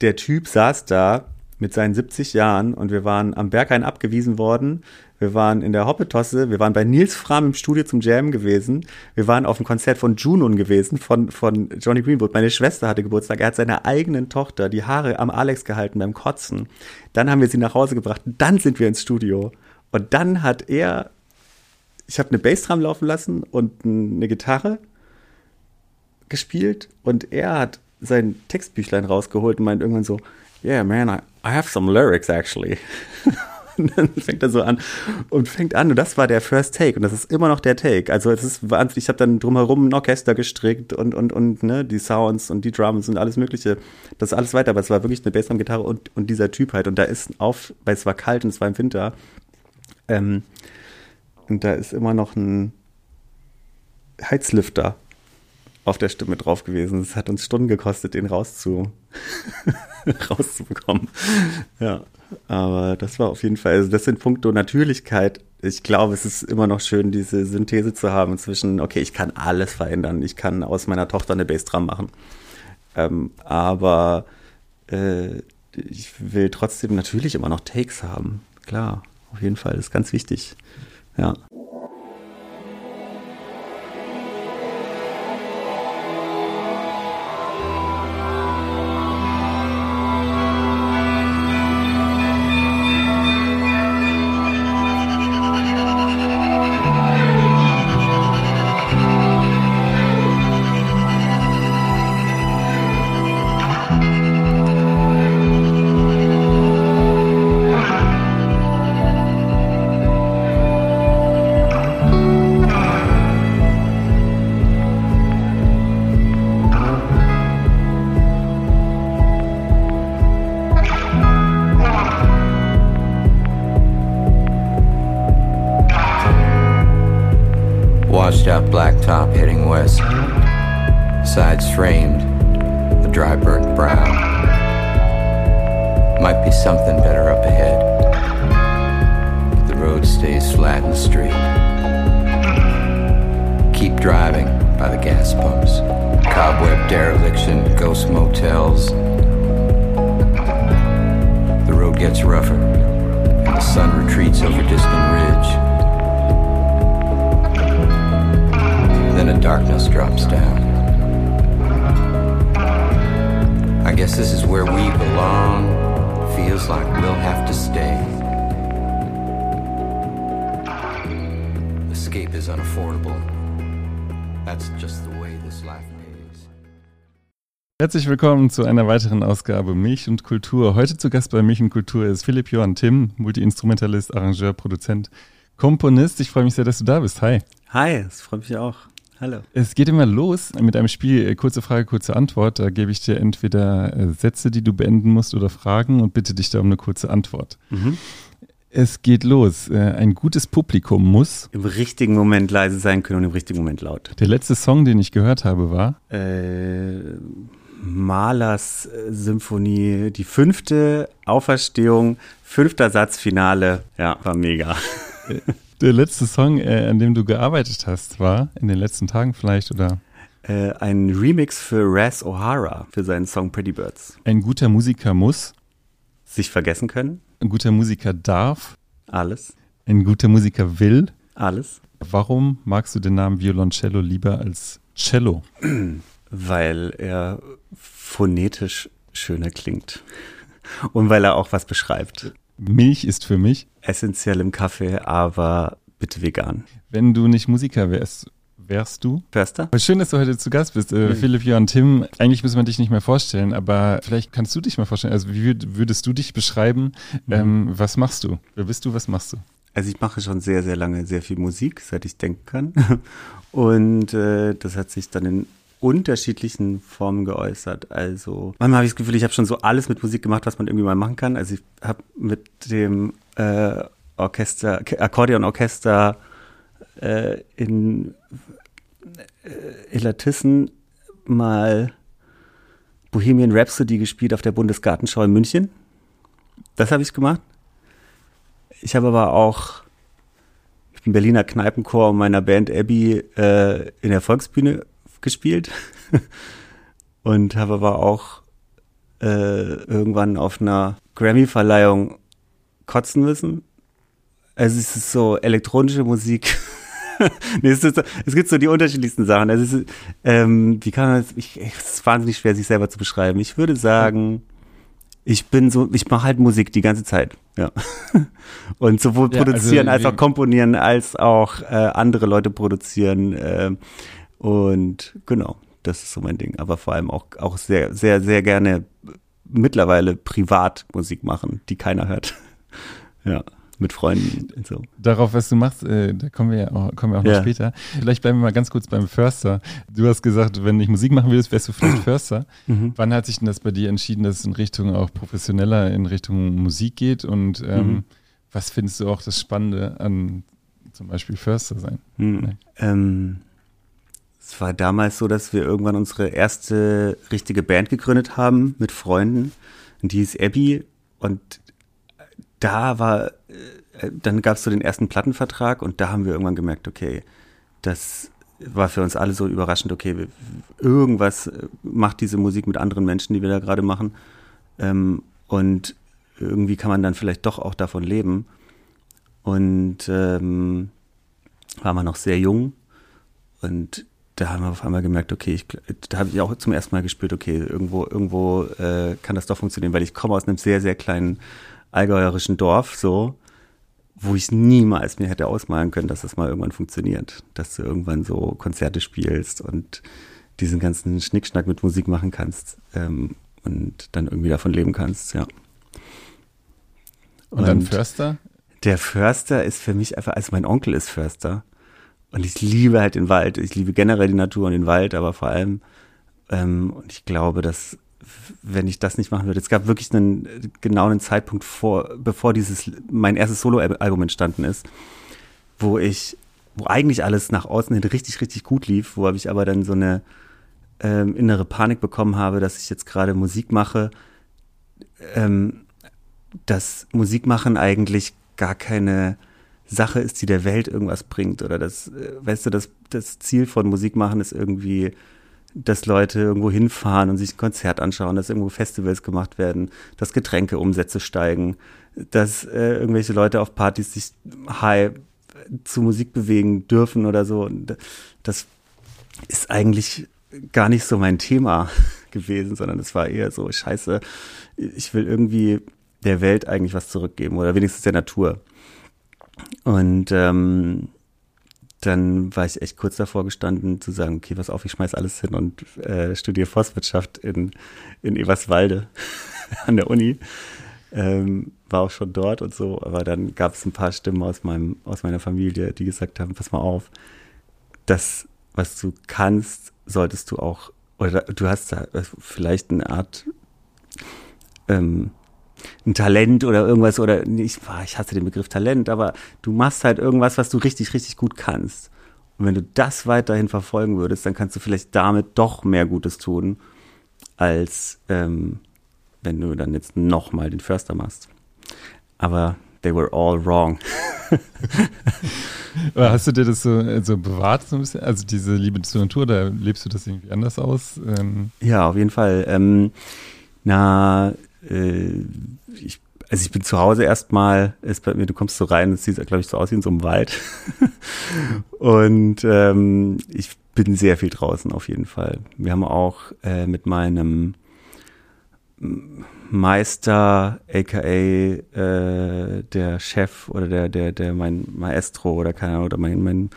der Typ saß da mit seinen 70 Jahren und wir waren am Berghain abgewiesen worden. Wir waren in der Hoppetosse, wir waren bei Nils Fram im Studio zum Jam gewesen. Wir waren auf dem Konzert von Junon gewesen, von, von Johnny Greenwood. Meine Schwester hatte Geburtstag. Er hat seiner eigenen Tochter die Haare am Alex gehalten beim Kotzen. Dann haben wir sie nach Hause gebracht. Dann sind wir ins Studio. Und dann hat er, ich habe eine Bassdrum laufen lassen und eine Gitarre gespielt und er hat sein Textbüchlein rausgeholt und meint irgendwann so, yeah man, I, I have some lyrics actually. und dann fängt er so an und fängt an und das war der First Take und das ist immer noch der Take. Also es ist wahnsinnig, ich habe dann drumherum ein Orchester gestrickt und und und ne, die Sounds und die Drums und alles mögliche. Das ist alles weiter, aber es war wirklich eine Bassdrum Gitarre und und dieser Typ halt und da ist auf, weil es war kalt und es war im Winter. Ähm, und da ist immer noch ein Heizlüfter auf der Stimme drauf gewesen. Es hat uns Stunden gekostet, den rauszu rauszubekommen. Ja, aber das war auf jeden Fall, also das sind Punkte Natürlichkeit. Ich glaube, es ist immer noch schön, diese Synthese zu haben zwischen, okay, ich kann alles verändern. Ich kann aus meiner Tochter eine Bassdrum machen. Ähm, aber äh, ich will trotzdem natürlich immer noch Takes haben. Klar, auf jeden Fall, das ist ganz wichtig. Ja. Blacktop heading west. Sides framed, the dry burnt brow. Might be something better up ahead. But the road stays flat and straight. Keep driving by the gas pumps, cobweb dereliction, ghost motels. The road gets rougher, and the sun retreats over distant ridge. Then a darkness drops down. I guess this is where we belong. Feels like we'll have to stay. Escape is unaffordable. That's just the way this life pays. Herzlich willkommen zu einer weiteren Ausgabe Milch und Kultur. Heute zu Gast bei Milch und Kultur ist Philipp Johann Timm, Multiinstrumentalist, Arrangeur, Produzent, Komponist. Ich freue mich sehr, dass du da bist. Hi. Hi, es freut mich auch. Hallo. Es geht immer los mit einem Spiel, äh, kurze Frage, kurze Antwort. Da gebe ich dir entweder äh, Sätze, die du beenden musst oder Fragen und bitte dich da um eine kurze Antwort. Mhm. Es geht los. Äh, ein gutes Publikum muss im richtigen Moment leise sein können und im richtigen Moment laut. Der letzte Song, den ich gehört habe, war äh, Malers Symphonie, die fünfte Auferstehung, fünfter Satz, Finale. Ja, war mega. Der letzte Song, äh, an dem du gearbeitet hast, war in den letzten Tagen vielleicht oder? Äh, ein Remix für Raz O'Hara für seinen Song Pretty Birds. Ein guter Musiker muss sich vergessen können. Ein guter Musiker darf alles. Ein guter Musiker will alles. Warum magst du den Namen Violoncello lieber als Cello? Weil er phonetisch schöner klingt und weil er auch was beschreibt. Milch ist für mich essentiell im Kaffee, aber bitte vegan. Wenn du nicht Musiker wärst, wärst du? Förster? Schön, dass du heute zu Gast bist. Äh, mhm. Philipp, Johann, Tim, eigentlich muss man dich nicht mehr vorstellen, aber vielleicht kannst du dich mal vorstellen. Also wie würdest du dich beschreiben? Mhm. Ähm, was machst du? Wer bist du? Was machst du? Also ich mache schon sehr, sehr lange sehr viel Musik, seit ich denken kann. Und äh, das hat sich dann in unterschiedlichen Formen geäußert. Also manchmal habe ich das Gefühl, ich habe schon so alles mit Musik gemacht, was man irgendwie mal machen kann. Also ich habe mit dem äh, Orchester, Akkordeonorchester äh, in äh, Elatissen mal Bohemian Rhapsody gespielt auf der Bundesgartenschau in München. Das habe ich gemacht. Ich habe aber auch im Berliner Kneipenchor meiner Band Abbey äh, in der Volksbühne gespielt und habe aber auch äh, irgendwann auf einer Grammy-Verleihung kotzen müssen. Also es ist so elektronische Musik. nee, es, ist, es, gibt so die unterschiedlichsten Sachen. Also ist, ähm, wie kann man das, ich, es ist wahnsinnig schwer, sich selber zu beschreiben. Ich würde sagen, ich bin so, ich mache halt Musik die ganze Zeit, ja. Und sowohl ja, also produzieren also, als auch komponieren, als auch äh, andere Leute produzieren. Äh, und genau, das ist so mein Ding. Aber vor allem auch, auch sehr, sehr, sehr gerne mittlerweile privat Musik machen, die keiner hört. ja mit Freunden und so. Darauf, was du machst, äh, da kommen wir ja auch, kommen wir auch noch ja. später. Vielleicht bleiben wir mal ganz kurz beim Förster. Du hast gesagt, wenn ich Musik machen würdest, wärst du vielleicht Förster. Mhm. Wann hat sich denn das bei dir entschieden, dass es in Richtung auch professioneller, in Richtung Musik geht? Und ähm, mhm. was findest du auch das Spannende an zum Beispiel Förster sein? Mhm. Ähm, es war damals so, dass wir irgendwann unsere erste richtige Band gegründet haben mit Freunden. Und die hieß Abby. Und da war, äh, dann gab es so den ersten Plattenvertrag und da haben wir irgendwann gemerkt, okay, das war für uns alle so überraschend, okay, irgendwas äh, macht diese Musik mit anderen Menschen, die wir da gerade machen. Ähm, und irgendwie kann man dann vielleicht doch auch davon leben. Und ähm, war man noch sehr jung und da haben wir auf einmal gemerkt, okay, ich, da habe ich auch zum ersten Mal gespürt, okay, irgendwo, irgendwo äh, kann das doch funktionieren, weil ich komme aus einem sehr, sehr kleinen allgäuerischen Dorf so, wo ich niemals mir hätte ausmalen können, dass das mal irgendwann funktioniert. Dass du irgendwann so Konzerte spielst und diesen ganzen Schnickschnack mit Musik machen kannst ähm, und dann irgendwie davon leben kannst, ja. Und, und dann Förster? Der Förster ist für mich einfach, also mein Onkel ist Förster. Und ich liebe halt den Wald. Ich liebe generell die Natur und den Wald, aber vor allem, ähm, und ich glaube, dass wenn ich das nicht machen würde. Es gab wirklich einen genauen Zeitpunkt vor, bevor dieses mein erstes Soloalbum entstanden ist, wo ich, wo eigentlich alles nach außen hin richtig, richtig gut lief, wo ich aber dann so eine ähm, innere Panik bekommen habe, dass ich jetzt gerade Musik mache, ähm, dass Musikmachen eigentlich gar keine Sache ist, die der Welt irgendwas bringt oder das, äh, weißt du, das, das Ziel von Musikmachen ist irgendwie dass Leute irgendwo hinfahren und sich ein Konzert anschauen, dass irgendwo Festivals gemacht werden, dass Getränkeumsätze steigen, dass äh, irgendwelche Leute auf Partys sich high zu Musik bewegen dürfen oder so. Das ist eigentlich gar nicht so mein Thema gewesen, sondern es war eher so, scheiße, ich will irgendwie der Welt eigentlich was zurückgeben oder wenigstens der Natur. Und ähm, dann war ich echt kurz davor gestanden zu sagen, okay, pass auf, ich schmeiß alles hin und äh, studiere Forstwirtschaft in, in Eberswalde an der Uni. Ähm, war auch schon dort und so, aber dann gab es ein paar Stimmen aus meinem, aus meiner Familie, die gesagt haben, pass mal auf, das, was du kannst, solltest du auch, oder du hast da vielleicht eine Art ähm, ein Talent oder irgendwas oder ich, ich hasse den Begriff Talent, aber du machst halt irgendwas, was du richtig, richtig gut kannst. Und wenn du das weiterhin verfolgen würdest, dann kannst du vielleicht damit doch mehr Gutes tun, als ähm, wenn du dann jetzt nochmal den Förster machst. Aber they were all wrong. Hast du dir das so, so bewahrt, so ein bisschen? Also diese Liebe zur Natur, da lebst du das irgendwie anders aus? Ähm ja, auf jeden Fall. Ähm, na, äh, ich, also ich bin zu Hause erstmal, ist bei mir, du kommst so rein, es sieht, glaube ich, so aus wie in so einem Wald. und ähm, ich bin sehr viel draußen auf jeden Fall. Wir haben auch äh, mit meinem Meister, aka äh, der Chef oder der, der, der mein Maestro oder keine Ahnung, oder mein, mein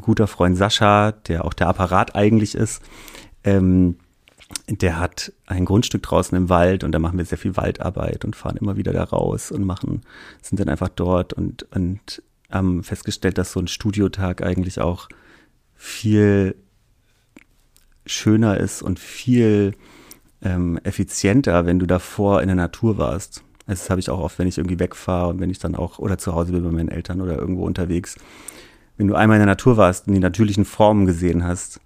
guter Freund Sascha, der auch der Apparat eigentlich ist, ähm, der hat ein Grundstück draußen im Wald und da machen wir sehr viel Waldarbeit und fahren immer wieder da raus und machen, sind dann einfach dort und, und haben festgestellt, dass so ein Studiotag eigentlich auch viel schöner ist und viel ähm, effizienter, wenn du davor in der Natur warst. Das habe ich auch oft, wenn ich irgendwie wegfahre und wenn ich dann auch oder zu Hause bin bei meinen Eltern oder irgendwo unterwegs. Wenn du einmal in der Natur warst und die natürlichen Formen gesehen hast,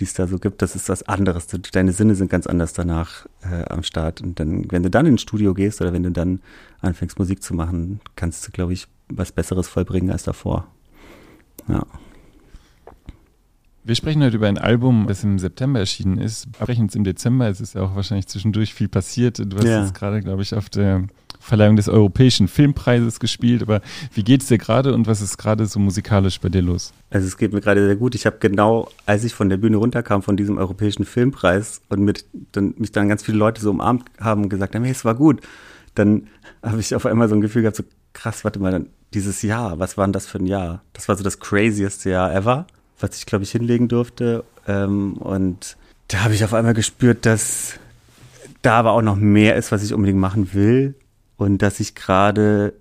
die es da so gibt, das ist was anderes. Deine Sinne sind ganz anders danach äh, am Start. Und dann, wenn du dann ins Studio gehst oder wenn du dann anfängst, Musik zu machen, kannst du, glaube ich, was Besseres vollbringen als davor. Ja. Wir sprechen heute über ein Album, das im September erschienen ist. Sprechen im Dezember. Es ist ja auch wahrscheinlich zwischendurch viel passiert. Du hast ja. jetzt gerade, glaube ich, auf der Verleihung des Europäischen Filmpreises gespielt. Aber wie geht es dir gerade und was ist gerade so musikalisch bei dir los? Also es geht mir gerade sehr gut. Ich habe genau, als ich von der Bühne runterkam von diesem Europäischen Filmpreis und mit, dann, mich dann ganz viele Leute so umarmt haben und gesagt haben, hey, es war gut, dann habe ich auf einmal so ein Gefühl gehabt, so krass, warte mal, dieses Jahr, was war denn das für ein Jahr? Das war so das crazieste Jahr ever was ich, glaube ich, hinlegen durfte. Ähm, und da habe ich auf einmal gespürt, dass da aber auch noch mehr ist, was ich unbedingt machen will. Und dass ich gerade,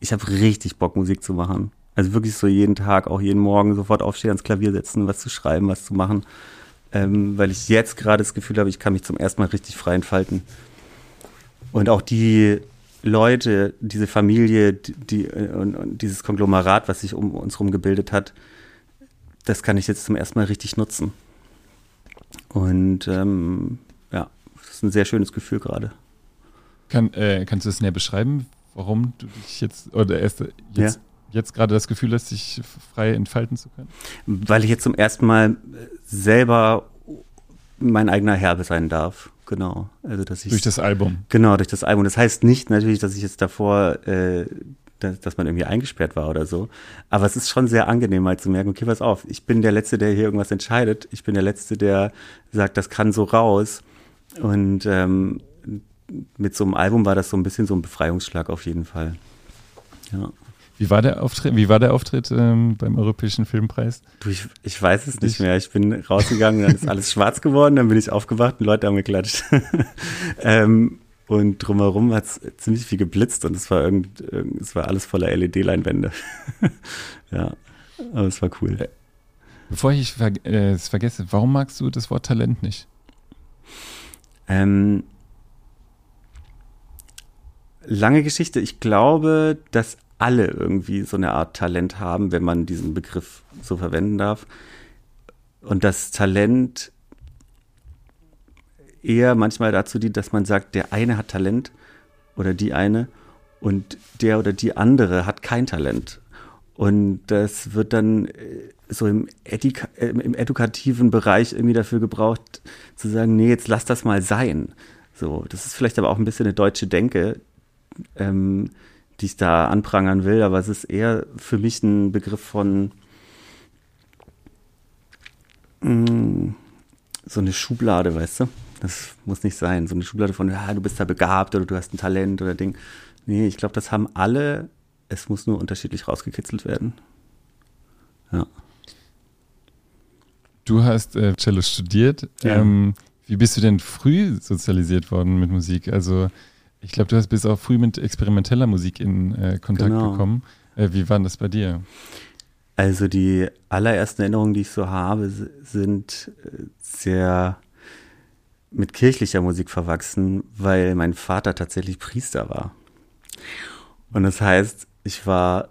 ich habe richtig Bock, Musik zu machen. Also wirklich so jeden Tag, auch jeden Morgen sofort aufstehen, ans Klavier setzen, was zu schreiben, was zu machen. Ähm, weil ich jetzt gerade das Gefühl habe, ich kann mich zum ersten Mal richtig frei entfalten. Und auch die Leute, diese Familie, die, und, und, dieses Konglomerat, was sich um uns herum gebildet hat, das kann ich jetzt zum ersten Mal richtig nutzen. Und ähm, ja, das ist ein sehr schönes Gefühl gerade. Kann, äh, kannst du es näher beschreiben, warum du dich jetzt oder erst jetzt, ja. jetzt gerade das Gefühl hast, dich frei entfalten zu können? Weil ich jetzt zum ersten Mal selber mein eigener Herr sein darf. Genau. Also dass ich durch das Album. Genau, durch das Album. Das heißt nicht natürlich, dass ich jetzt davor äh, dass, dass man irgendwie eingesperrt war oder so. Aber es ist schon sehr angenehm, mal zu merken, okay, pass auf, ich bin der Letzte, der hier irgendwas entscheidet. Ich bin der Letzte, der sagt, das kann so raus. Und ähm, mit so einem Album war das so ein bisschen so ein Befreiungsschlag auf jeden Fall. Ja. Wie war der Auftritt, wie war der Auftritt ähm, beim Europäischen Filmpreis? Du, ich, ich weiß es nicht mehr. Ich bin rausgegangen, dann ist alles schwarz geworden, dann bin ich aufgewacht und Leute haben geklatscht. ähm, und drumherum hat es ziemlich viel geblitzt und es war irgend, es war alles voller LED-Leinwände. ja, aber es war cool. Bevor ich ver äh, es vergesse, warum magst du das Wort Talent nicht? Ähm, lange Geschichte. Ich glaube, dass alle irgendwie so eine Art Talent haben, wenn man diesen Begriff so verwenden darf. Und das Talent eher manchmal dazu dient, dass man sagt, der eine hat Talent oder die eine und der oder die andere hat kein Talent. Und das wird dann äh, so im, Etika, äh, im edukativen Bereich irgendwie dafür gebraucht, zu sagen, nee, jetzt lass das mal sein. So, das ist vielleicht aber auch ein bisschen eine deutsche Denke, ähm, die ich da anprangern will, aber es ist eher für mich ein Begriff von mh, mm, so eine Schublade, weißt du? Das muss nicht sein. So eine Schublade von, ja, du bist da begabt oder du hast ein Talent oder Ding. Nee, ich glaube, das haben alle. Es muss nur unterschiedlich rausgekitzelt werden. Ja. Du hast äh, Cello studiert. Ja. Ähm, wie bist du denn früh sozialisiert worden mit Musik? Also, ich glaube, du hast bis auch früh mit experimenteller Musik in äh, Kontakt genau. gekommen. Äh, wie war das bei dir? Also, die allerersten Erinnerungen, die ich so habe, sind äh, sehr mit kirchlicher Musik verwachsen, weil mein Vater tatsächlich Priester war. Und das heißt, ich war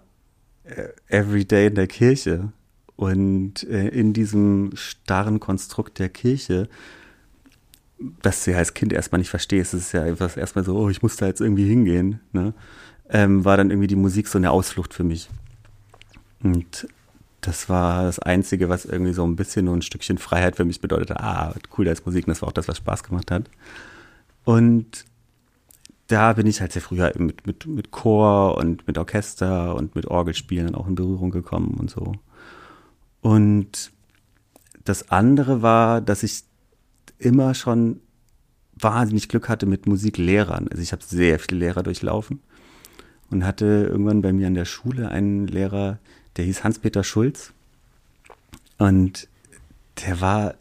äh, every day in der Kirche und äh, in diesem starren Konstrukt der Kirche, das du ja als Kind erstmal nicht verstehst, es ist ja einfach erstmal so, oh, ich muss da jetzt irgendwie hingehen, ne? ähm, war dann irgendwie die Musik so eine Ausflucht für mich. Und das war das Einzige, was irgendwie so ein bisschen nur ein Stückchen Freiheit für mich bedeutete. Ah, cool, da ist Musik und das war auch das, was Spaß gemacht hat. Und da bin ich halt sehr früh halt mit, mit, mit Chor und mit Orchester und mit Orgelspielen auch in Berührung gekommen und so. Und das andere war, dass ich immer schon wahnsinnig Glück hatte mit Musiklehrern. Also ich habe sehr viele Lehrer durchlaufen und hatte irgendwann bei mir an der Schule einen Lehrer, der hieß Hans-Peter Schulz. Und der war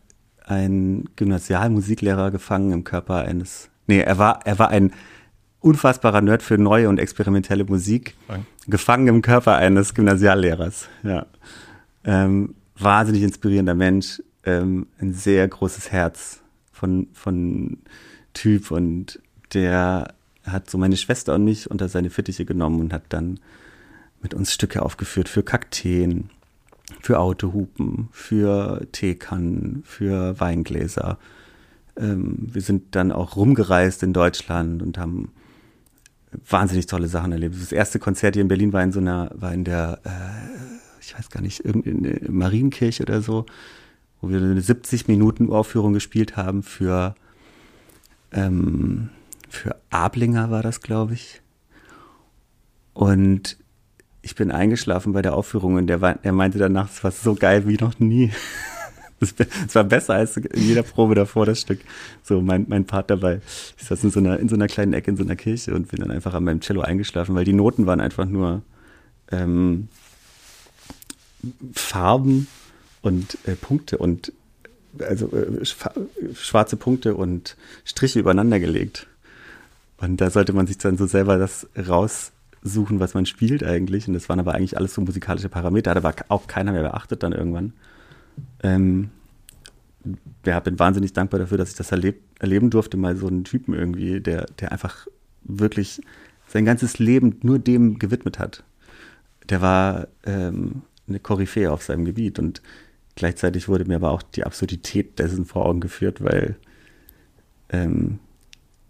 ein Gymnasialmusiklehrer gefangen im Körper eines. Nee, er war, er war ein unfassbarer Nerd für neue und experimentelle Musik. Nein. Gefangen im Körper eines Gymnasiallehrers. Ja. Ähm, wahnsinnig inspirierender Mensch. Ähm, ein sehr großes Herz von, von Typ und der hat so meine Schwester und mich unter seine Fittiche genommen und hat dann mit uns Stücke aufgeführt für Kakteen, für Autohupen, für Teekannen, für Weingläser. Ähm, wir sind dann auch rumgereist in Deutschland und haben wahnsinnig tolle Sachen erlebt. Das erste Konzert hier in Berlin war in so einer, war in der, äh, ich weiß gar nicht, irgendeine Marienkirche oder so. Wo wir eine 70 Minuten Uraufführung gespielt haben für, ähm, für Ablinger war das, glaube ich. Und ich bin eingeschlafen bei der Aufführung und der, der meinte danach, es war so geil wie noch nie. Es war besser als in jeder Probe davor das Stück. So mein, mein Part dabei. Ich saß in so, einer, in so einer kleinen Ecke in so einer Kirche und bin dann einfach an meinem Cello eingeschlafen, weil die Noten waren einfach nur ähm, Farben und äh, Punkte und also äh, schwarze Punkte und Striche übereinander gelegt. Und da sollte man sich dann so selber das raus suchen, was man spielt eigentlich. Und das waren aber eigentlich alles so musikalische Parameter. Da war auch keiner mehr beachtet dann irgendwann. Ähm, ja, bin wahnsinnig dankbar dafür, dass ich das erleb erleben durfte, mal so einen Typen irgendwie, der, der einfach wirklich sein ganzes Leben nur dem gewidmet hat. Der war ähm, eine Koryphäe auf seinem Gebiet und gleichzeitig wurde mir aber auch die Absurdität dessen vor Augen geführt, weil ähm,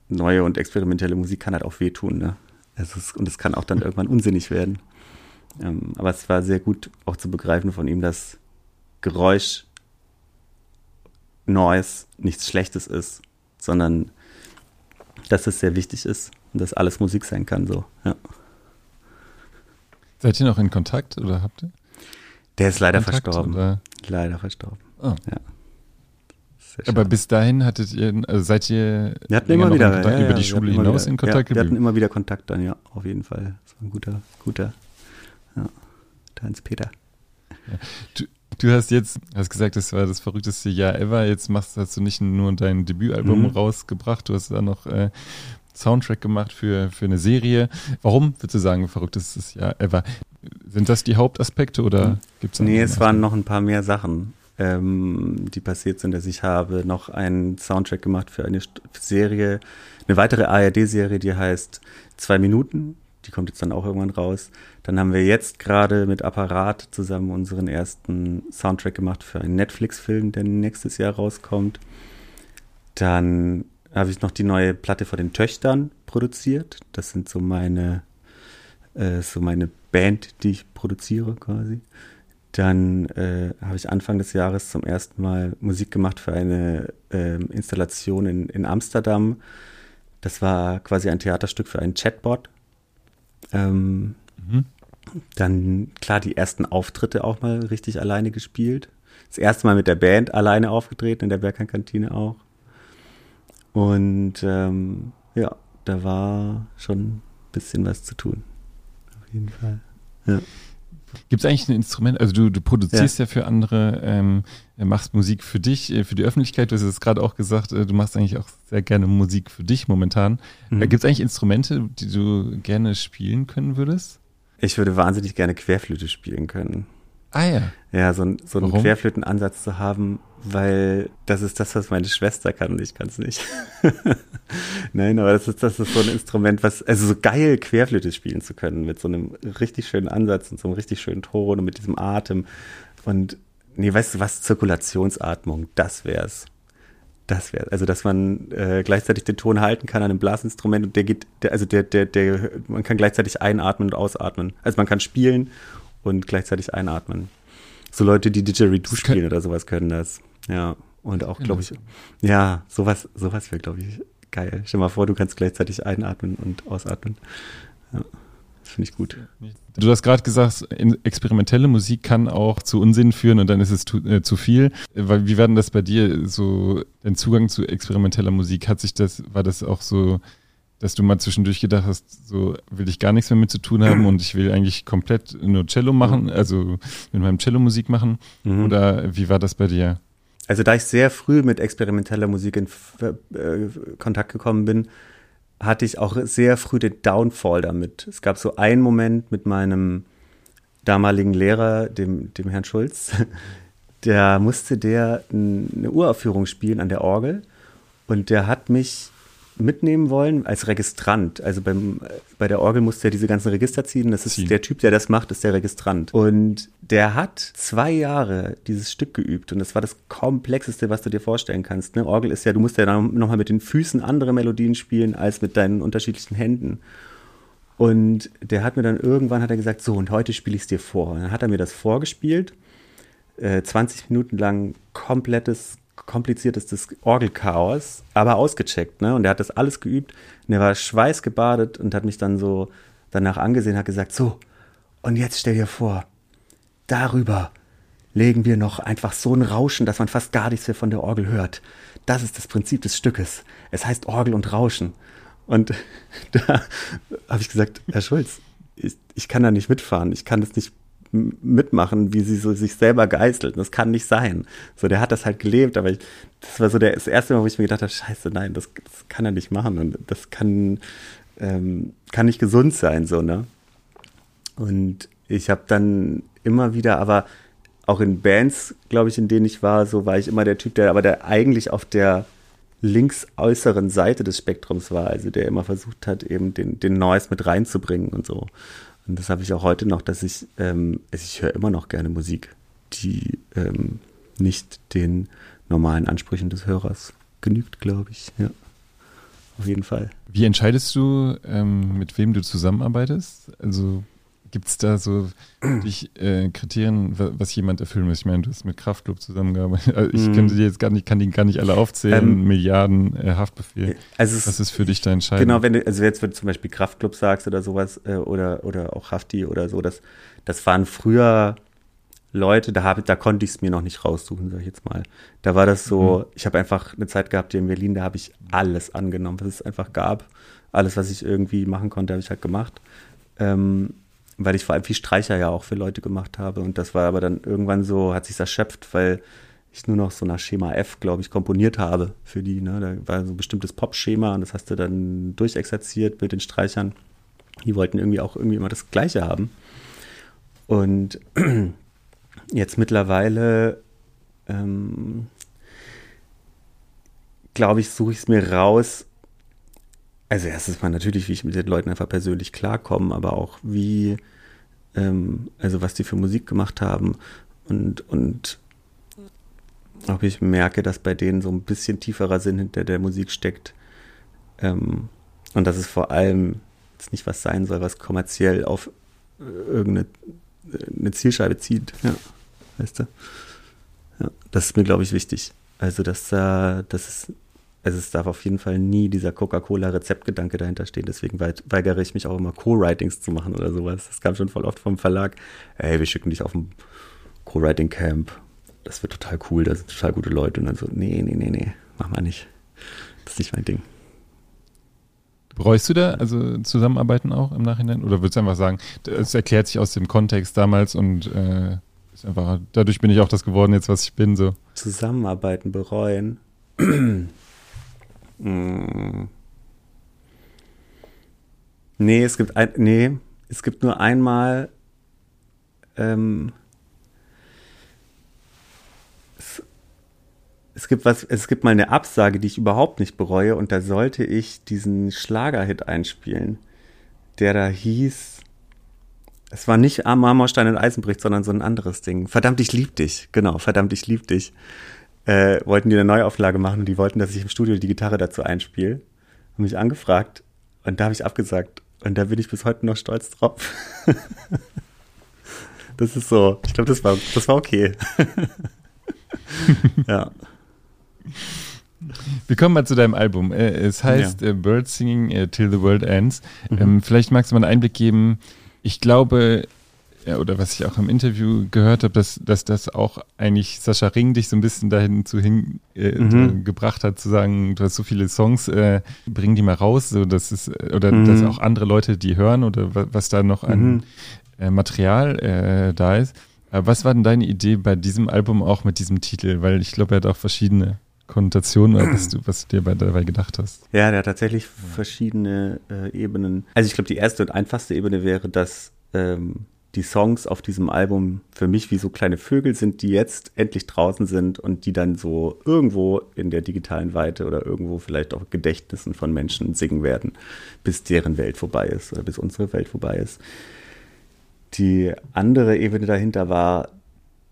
neue und experimentelle Musik kann halt auch wehtun. Ne? Es und es kann auch dann irgendwann unsinnig werden. Ähm, aber es war sehr gut auch zu begreifen von ihm, dass Geräusch, Noise nichts Schlechtes ist, sondern dass es sehr wichtig ist und dass alles Musik sein kann. So, ja. Seid ihr noch in Kontakt oder habt ihr? Der ist leider Kontakt, verstorben. Oder? Leider verstorben. Oh. Ja. Aber bis dahin hattet ihr, also seid ihr wir hatten immer wieder Kontakt, ja, über die Schule hinaus wieder, in Kontakt ja, Wir hatten immer wieder Kontakt dann, ja, auf jeden Fall. Das war ein guter, guter, ja, der Hans-Peter. Du, du, hast jetzt, hast gesagt, das war das verrückteste Jahr ever. Jetzt machst, hast du nicht nur dein Debütalbum mhm. rausgebracht, du hast da noch äh, Soundtrack gemacht für, für eine Serie. Warum würdest du sagen, verrücktestes Jahr ever? Sind das die Hauptaspekte oder mhm. gibt es Nee, es waren noch ein paar mehr Sachen ähm, die passiert sind. Also ich habe noch einen Soundtrack gemacht für eine Serie, eine weitere ARD-Serie, die heißt Zwei Minuten. Die kommt jetzt dann auch irgendwann raus. Dann haben wir jetzt gerade mit Apparat zusammen unseren ersten Soundtrack gemacht für einen Netflix-Film, der nächstes Jahr rauskommt. Dann habe ich noch die neue Platte von den Töchtern produziert. Das sind so meine, äh, so meine Band, die ich produziere quasi. Dann äh, habe ich Anfang des Jahres zum ersten Mal Musik gemacht für eine äh, Installation in, in Amsterdam. Das war quasi ein Theaterstück für einen Chatbot. Ähm, mhm. Dann, klar, die ersten Auftritte auch mal richtig alleine gespielt. Das erste Mal mit der Band alleine aufgetreten, in der Bergheim-Kantine auch. Und ähm, ja, da war schon ein bisschen was zu tun. Auf jeden Fall. Ja. Gibt es eigentlich ein Instrument, also du, du produzierst ja. ja für andere, ähm, machst Musik für dich, äh, für die Öffentlichkeit, du hast es gerade auch gesagt, äh, du machst eigentlich auch sehr gerne Musik für dich momentan. Mhm. Gibt es eigentlich Instrumente, die du gerne spielen können würdest? Ich würde wahnsinnig gerne Querflöte spielen können. Ah ja. Ja, so, so einen Querflötenansatz zu haben, weil das ist das, was meine Schwester kann und ich kann es nicht. Nein, aber das ist, das ist so ein Instrument, was, also so geil Querflöte spielen zu können, mit so einem richtig schönen Ansatz und so einem richtig schönen Ton und mit diesem Atem. Und nee, weißt du was, Zirkulationsatmung, das wär's. Das wäre, also dass man äh, gleichzeitig den Ton halten kann an einem Blasinstrument und der geht, der, also der, der, der, man kann gleichzeitig einatmen und ausatmen. Also man kann spielen und gleichzeitig einatmen. So Leute, die Didgeridoo spielen oder sowas können das. Ja. Und auch, glaube ich, ja, sowas, sowas wäre, glaube ich, geil. Stell dir mal vor, du kannst gleichzeitig einatmen und ausatmen. Ja, das finde ich gut. Du hast gerade gesagt, experimentelle Musik kann auch zu Unsinn führen und dann ist es zu, äh, zu viel. Wie war denn das bei dir so, dein Zugang zu experimenteller Musik? Hat sich das, war das auch so dass du mal zwischendurch gedacht hast, so will ich gar nichts mehr mit zu tun haben und ich will eigentlich komplett nur Cello machen, also mit meinem Cello Musik machen? Mhm. Oder wie war das bei dir? Also da ich sehr früh mit experimenteller Musik in äh, Kontakt gekommen bin, hatte ich auch sehr früh den Downfall damit. Es gab so einen Moment mit meinem damaligen Lehrer, dem, dem Herrn Schulz, der musste der eine Uraufführung spielen an der Orgel und der hat mich mitnehmen wollen als Registrant. Also beim, bei der Orgel musste er diese ganzen Register ziehen. Das ist ziehen. der Typ, der das macht, ist der Registrant. Und der hat zwei Jahre dieses Stück geübt und das war das komplexeste, was du dir vorstellen kannst. Ne? Orgel ist ja, du musst ja nochmal mit den Füßen andere Melodien spielen als mit deinen unterschiedlichen Händen. Und der hat mir dann irgendwann hat er gesagt, so und heute spiele ich es dir vor. Und dann hat er mir das vorgespielt äh, 20 Minuten lang komplettes, kompliziertes Orgelchaos, aber ausgecheckt, ne? Und er hat das alles geübt und er war schweißgebadet und hat mich dann so danach angesehen, hat gesagt, so, und jetzt stell dir vor, darüber legen wir noch einfach so ein Rauschen, dass man fast gar nichts mehr von der Orgel hört. Das ist das Prinzip des Stückes. Es heißt Orgel und Rauschen. Und da habe ich gesagt, Herr Schulz, ich, ich kann da nicht mitfahren. Ich kann das nicht mitmachen, wie sie so sich selber geißelt. Das kann nicht sein. So, der hat das halt gelebt, aber ich, das war so der, das erste Mal, wo ich mir gedacht habe, scheiße, nein, das, das kann er nicht machen und das kann, ähm, kann nicht gesund sein, so, ne? Und ich habe dann immer wieder, aber auch in Bands, glaube ich, in denen ich war, so war ich immer der Typ, der aber der eigentlich auf der links äußeren Seite des Spektrums war, also der immer versucht hat, eben den, den Noise mit reinzubringen und so. Und das habe ich auch heute noch, dass ich, ähm, ich höre immer noch gerne Musik, die ähm, nicht den normalen Ansprüchen des Hörers genügt, glaube ich. Ja, auf jeden Fall. Wie entscheidest du, ähm, mit wem du zusammenarbeitest? Also Gibt es da so dich, äh, Kriterien, was jemand erfüllen muss? Ich meine, du hast mit Kraftclub zusammengearbeitet. Also ich mm. könnte die jetzt gar nicht, kann die gar nicht alle aufzählen. Ähm, Milliarden äh, Haftbefehl. Also was ist für dich da entscheidend? Genau, wenn du, also jetzt, wenn du zum Beispiel Kraftclub sagst oder sowas, äh, oder, oder auch Hafti oder so, das, das waren früher Leute, da, hab, da konnte ich es mir noch nicht raussuchen, sag ich jetzt mal. Da war das so, mhm. ich habe einfach eine Zeit gehabt hier in Berlin, da habe ich alles angenommen, was es einfach gab. Alles, was ich irgendwie machen konnte, habe ich halt gemacht. Ähm, weil ich vor allem viel Streicher ja auch für Leute gemacht habe. Und das war aber dann irgendwann so, hat sich erschöpft, weil ich nur noch so nach Schema F, glaube ich, komponiert habe für die. Ne? Da war so ein bestimmtes Pop-Schema und das hast du dann durchexerziert mit den Streichern. Die wollten irgendwie auch irgendwie immer das Gleiche haben. Und jetzt mittlerweile, ähm, glaube ich, suche ich es mir raus, also erstens mal natürlich, wie ich mit den Leuten einfach persönlich klarkomme, aber auch wie, ähm, also was die für Musik gemacht haben und, und ob ich merke, dass bei denen so ein bisschen tieferer Sinn hinter der Musik steckt. Ähm, und dass es vor allem jetzt nicht was sein soll, was kommerziell auf irgendeine eine Zielscheibe zieht. Ja, weißt du? Ja, das ist mir, glaube ich, wichtig. Also, dass, äh, dass es also es darf auf jeden Fall nie dieser Coca-Cola-Rezeptgedanke dahinter stehen. Deswegen weigere ich mich auch immer, Co-Writings zu machen oder sowas. Das kam schon voll oft vom Verlag. Ey, wir schicken dich auf ein Co-Writing-Camp. Das wird total cool, da sind total gute Leute. Und dann so, nee, nee, nee, nee, mach mal nicht. Das ist nicht mein Ding. Bereust du da also Zusammenarbeiten auch im Nachhinein? Oder würdest du einfach sagen, es erklärt sich aus dem Kontext damals und äh, ist einfach, dadurch bin ich auch das geworden jetzt, was ich bin, so. Zusammenarbeiten bereuen. Hm. Nee, es gibt ein, nee, es gibt nur einmal ähm, es, es, gibt was, es gibt mal eine Absage, die ich überhaupt nicht bereue und da sollte ich diesen Schlagerhit einspielen, der da hieß, es war nicht Marmorstein und Eisenbricht, sondern so ein anderes Ding. Verdammt, ich lieb dich. Genau, verdammt, ich lieb dich äh, wollten die eine Neuauflage machen und die wollten, dass ich im Studio die Gitarre dazu einspiele. Haben mich angefragt und da habe ich abgesagt. Und da bin ich bis heute noch stolz drauf. das ist so, ich glaube, das war, das war okay. ja. Wir kommen mal zu deinem Album. Äh, es heißt ja. Äh, Bird Singing äh, Till the World Ends. Mhm. Ähm, vielleicht magst du mal einen Einblick geben. Ich glaube, ja, oder was ich auch im Interview gehört habe, dass, dass das auch eigentlich Sascha Ring dich so ein bisschen dahin zu hin äh, mhm. gebracht hat, zu sagen, du hast so viele Songs, äh, bring die mal raus, so dass es, oder mhm. dass auch andere Leute die hören oder was, was da noch an mhm. äh, Material äh, da ist. Aber was war denn deine Idee bei diesem Album auch mit diesem Titel? Weil ich glaube, er hat auch verschiedene Konnotationen, was du, was du dir dabei gedacht hast. Ja, der hat tatsächlich verschiedene äh, Ebenen. Also ich glaube, die erste und einfachste Ebene wäre, dass ähm, die Songs auf diesem Album für mich wie so kleine Vögel sind, die jetzt endlich draußen sind und die dann so irgendwo in der digitalen Weite oder irgendwo vielleicht auch Gedächtnissen von Menschen singen werden, bis deren Welt vorbei ist oder bis unsere Welt vorbei ist. Die andere Ebene dahinter war,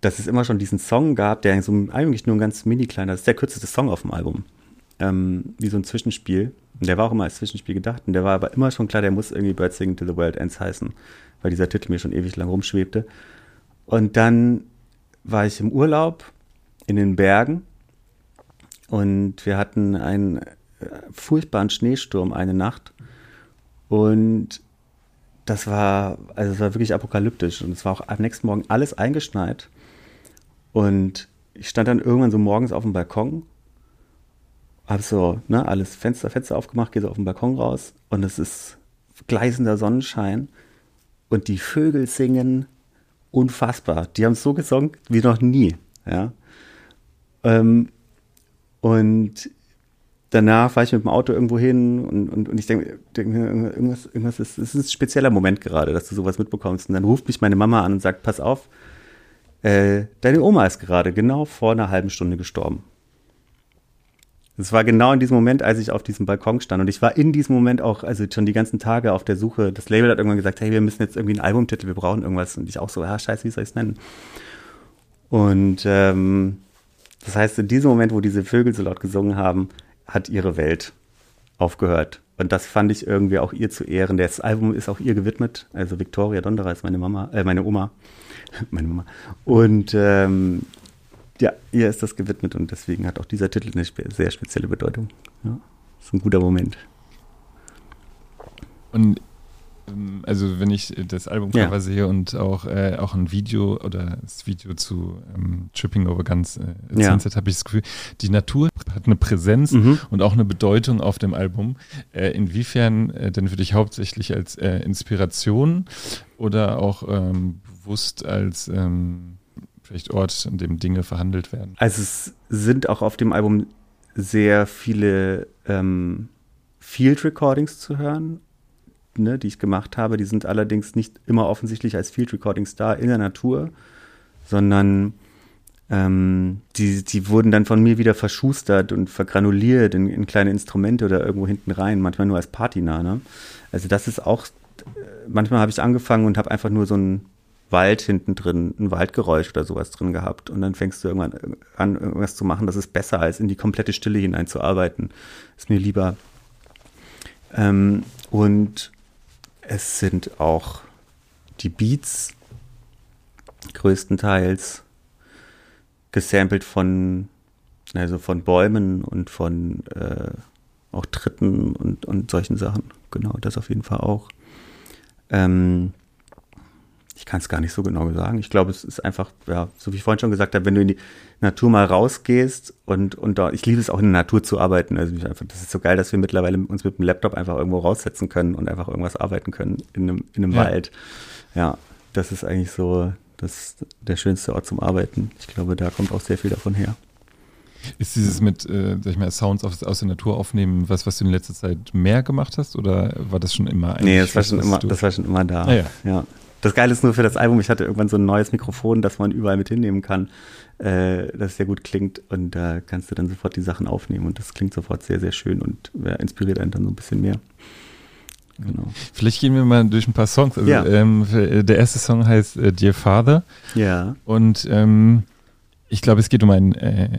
dass es immer schon diesen Song gab, der eigentlich nur ein ganz mini kleiner, das ist der kürzeste Song auf dem Album, ähm, wie so ein Zwischenspiel. Und der war auch immer als Zwischenspiel gedacht und der war aber immer schon klar, der muss irgendwie Bird Singing to the World Ends heißen weil dieser Titel mir schon ewig lang rumschwebte. Und dann war ich im Urlaub in den Bergen und wir hatten einen äh, furchtbaren Schneesturm eine Nacht und das war, also es war wirklich apokalyptisch und es war auch am nächsten Morgen alles eingeschneit und ich stand dann irgendwann so morgens auf dem Balkon, hab so, ne, alles Fenster, Fenster aufgemacht, gehe so auf den Balkon raus und es ist gleißender Sonnenschein und die Vögel singen unfassbar. Die haben so gesungen wie noch nie, ja. Ähm, und danach fahre ich mit dem Auto irgendwo hin und, und, und ich denke denk mir, irgendwas, irgendwas ist, es ist ein spezieller Moment gerade, dass du sowas mitbekommst. Und dann ruft mich meine Mama an und sagt, pass auf, äh, deine Oma ist gerade genau vor einer halben Stunde gestorben. Es war genau in diesem Moment, als ich auf diesem Balkon stand. Und ich war in diesem Moment auch, also schon die ganzen Tage auf der Suche. Das Label hat irgendwann gesagt, hey, wir müssen jetzt irgendwie einen Albumtitel, wir brauchen irgendwas. Und ich auch so, ja, scheiße, wie soll ich es nennen? Und ähm, das heißt, in diesem Moment, wo diese Vögel so laut gesungen haben, hat ihre Welt aufgehört. Und das fand ich irgendwie auch ihr zu Ehren. Das Album ist auch ihr gewidmet. Also Victoria Dondera ist meine Mama, äh, meine Oma. meine Mama. Und ähm, ja, ihr ist das gewidmet und deswegen hat auch dieser Titel eine spe sehr spezielle Bedeutung. Ja, ist ein guter Moment. Und ähm, also wenn ich das Albumcover ja. sehe und auch, äh, auch ein Video oder das Video zu ähm, Tripping Over Guns äh, ja. Sunset, habe ich das Gefühl, die Natur hat eine Präsenz mhm. und auch eine Bedeutung auf dem Album. Äh, inwiefern äh, denn für dich hauptsächlich als äh, Inspiration oder auch ähm, bewusst als ähm, vielleicht Ort, an dem Dinge verhandelt werden? Also es sind auch auf dem Album sehr viele ähm, Field Recordings zu hören ne, die ich gemacht habe, die sind allerdings nicht immer offensichtlich als Field Recordings da in der Natur, sondern ähm, die, die wurden dann von mir wieder verschustert und vergranuliert in, in kleine Instrumente oder irgendwo hinten rein, manchmal nur als Patina. Ne? Also das ist auch, manchmal habe ich angefangen und habe einfach nur so ein Wald hinten drin, ein Waldgeräusch oder sowas drin gehabt. Und dann fängst du irgendwann an, irgendwas zu machen, das ist besser, als in die komplette Stille hineinzuarbeiten. Ist mir lieber. Ähm, und es sind auch die Beats größtenteils gesampelt von, also von Bäumen und von äh, auch Tritten und, und solchen Sachen. Genau, das auf jeden Fall auch. Ähm, ich kann es gar nicht so genau sagen. Ich glaube, es ist einfach, ja, so wie ich vorhin schon gesagt habe, wenn du in die Natur mal rausgehst und, und dort, ich liebe es auch in der Natur zu arbeiten. Also einfach, das ist so geil, dass wir mittlerweile uns mit dem Laptop einfach irgendwo raussetzen können und einfach irgendwas arbeiten können in einem, in einem ja. Wald. Ja, das ist eigentlich so das, der schönste Ort zum Arbeiten. Ich glaube, da kommt auch sehr viel davon her. Ist dieses mit, äh, sag ich mal, Sounds aus, aus der Natur aufnehmen, was, was du in letzter Zeit mehr gemacht hast oder war das schon immer Nee, das war schon immer, das war schon immer da. Ah, ja. ja. Das Geile ist nur für das Album, ich hatte irgendwann so ein neues Mikrofon, das man überall mit hinnehmen kann, äh, das sehr gut klingt und da kannst du dann sofort die Sachen aufnehmen und das klingt sofort sehr, sehr schön und ja, inspiriert einen dann so ein bisschen mehr. Genau. Vielleicht gehen wir mal durch ein paar Songs. Also, ja. ähm, der erste Song heißt äh, Dear Father. Ja. Und ähm, ich glaube, es geht um einen, äh,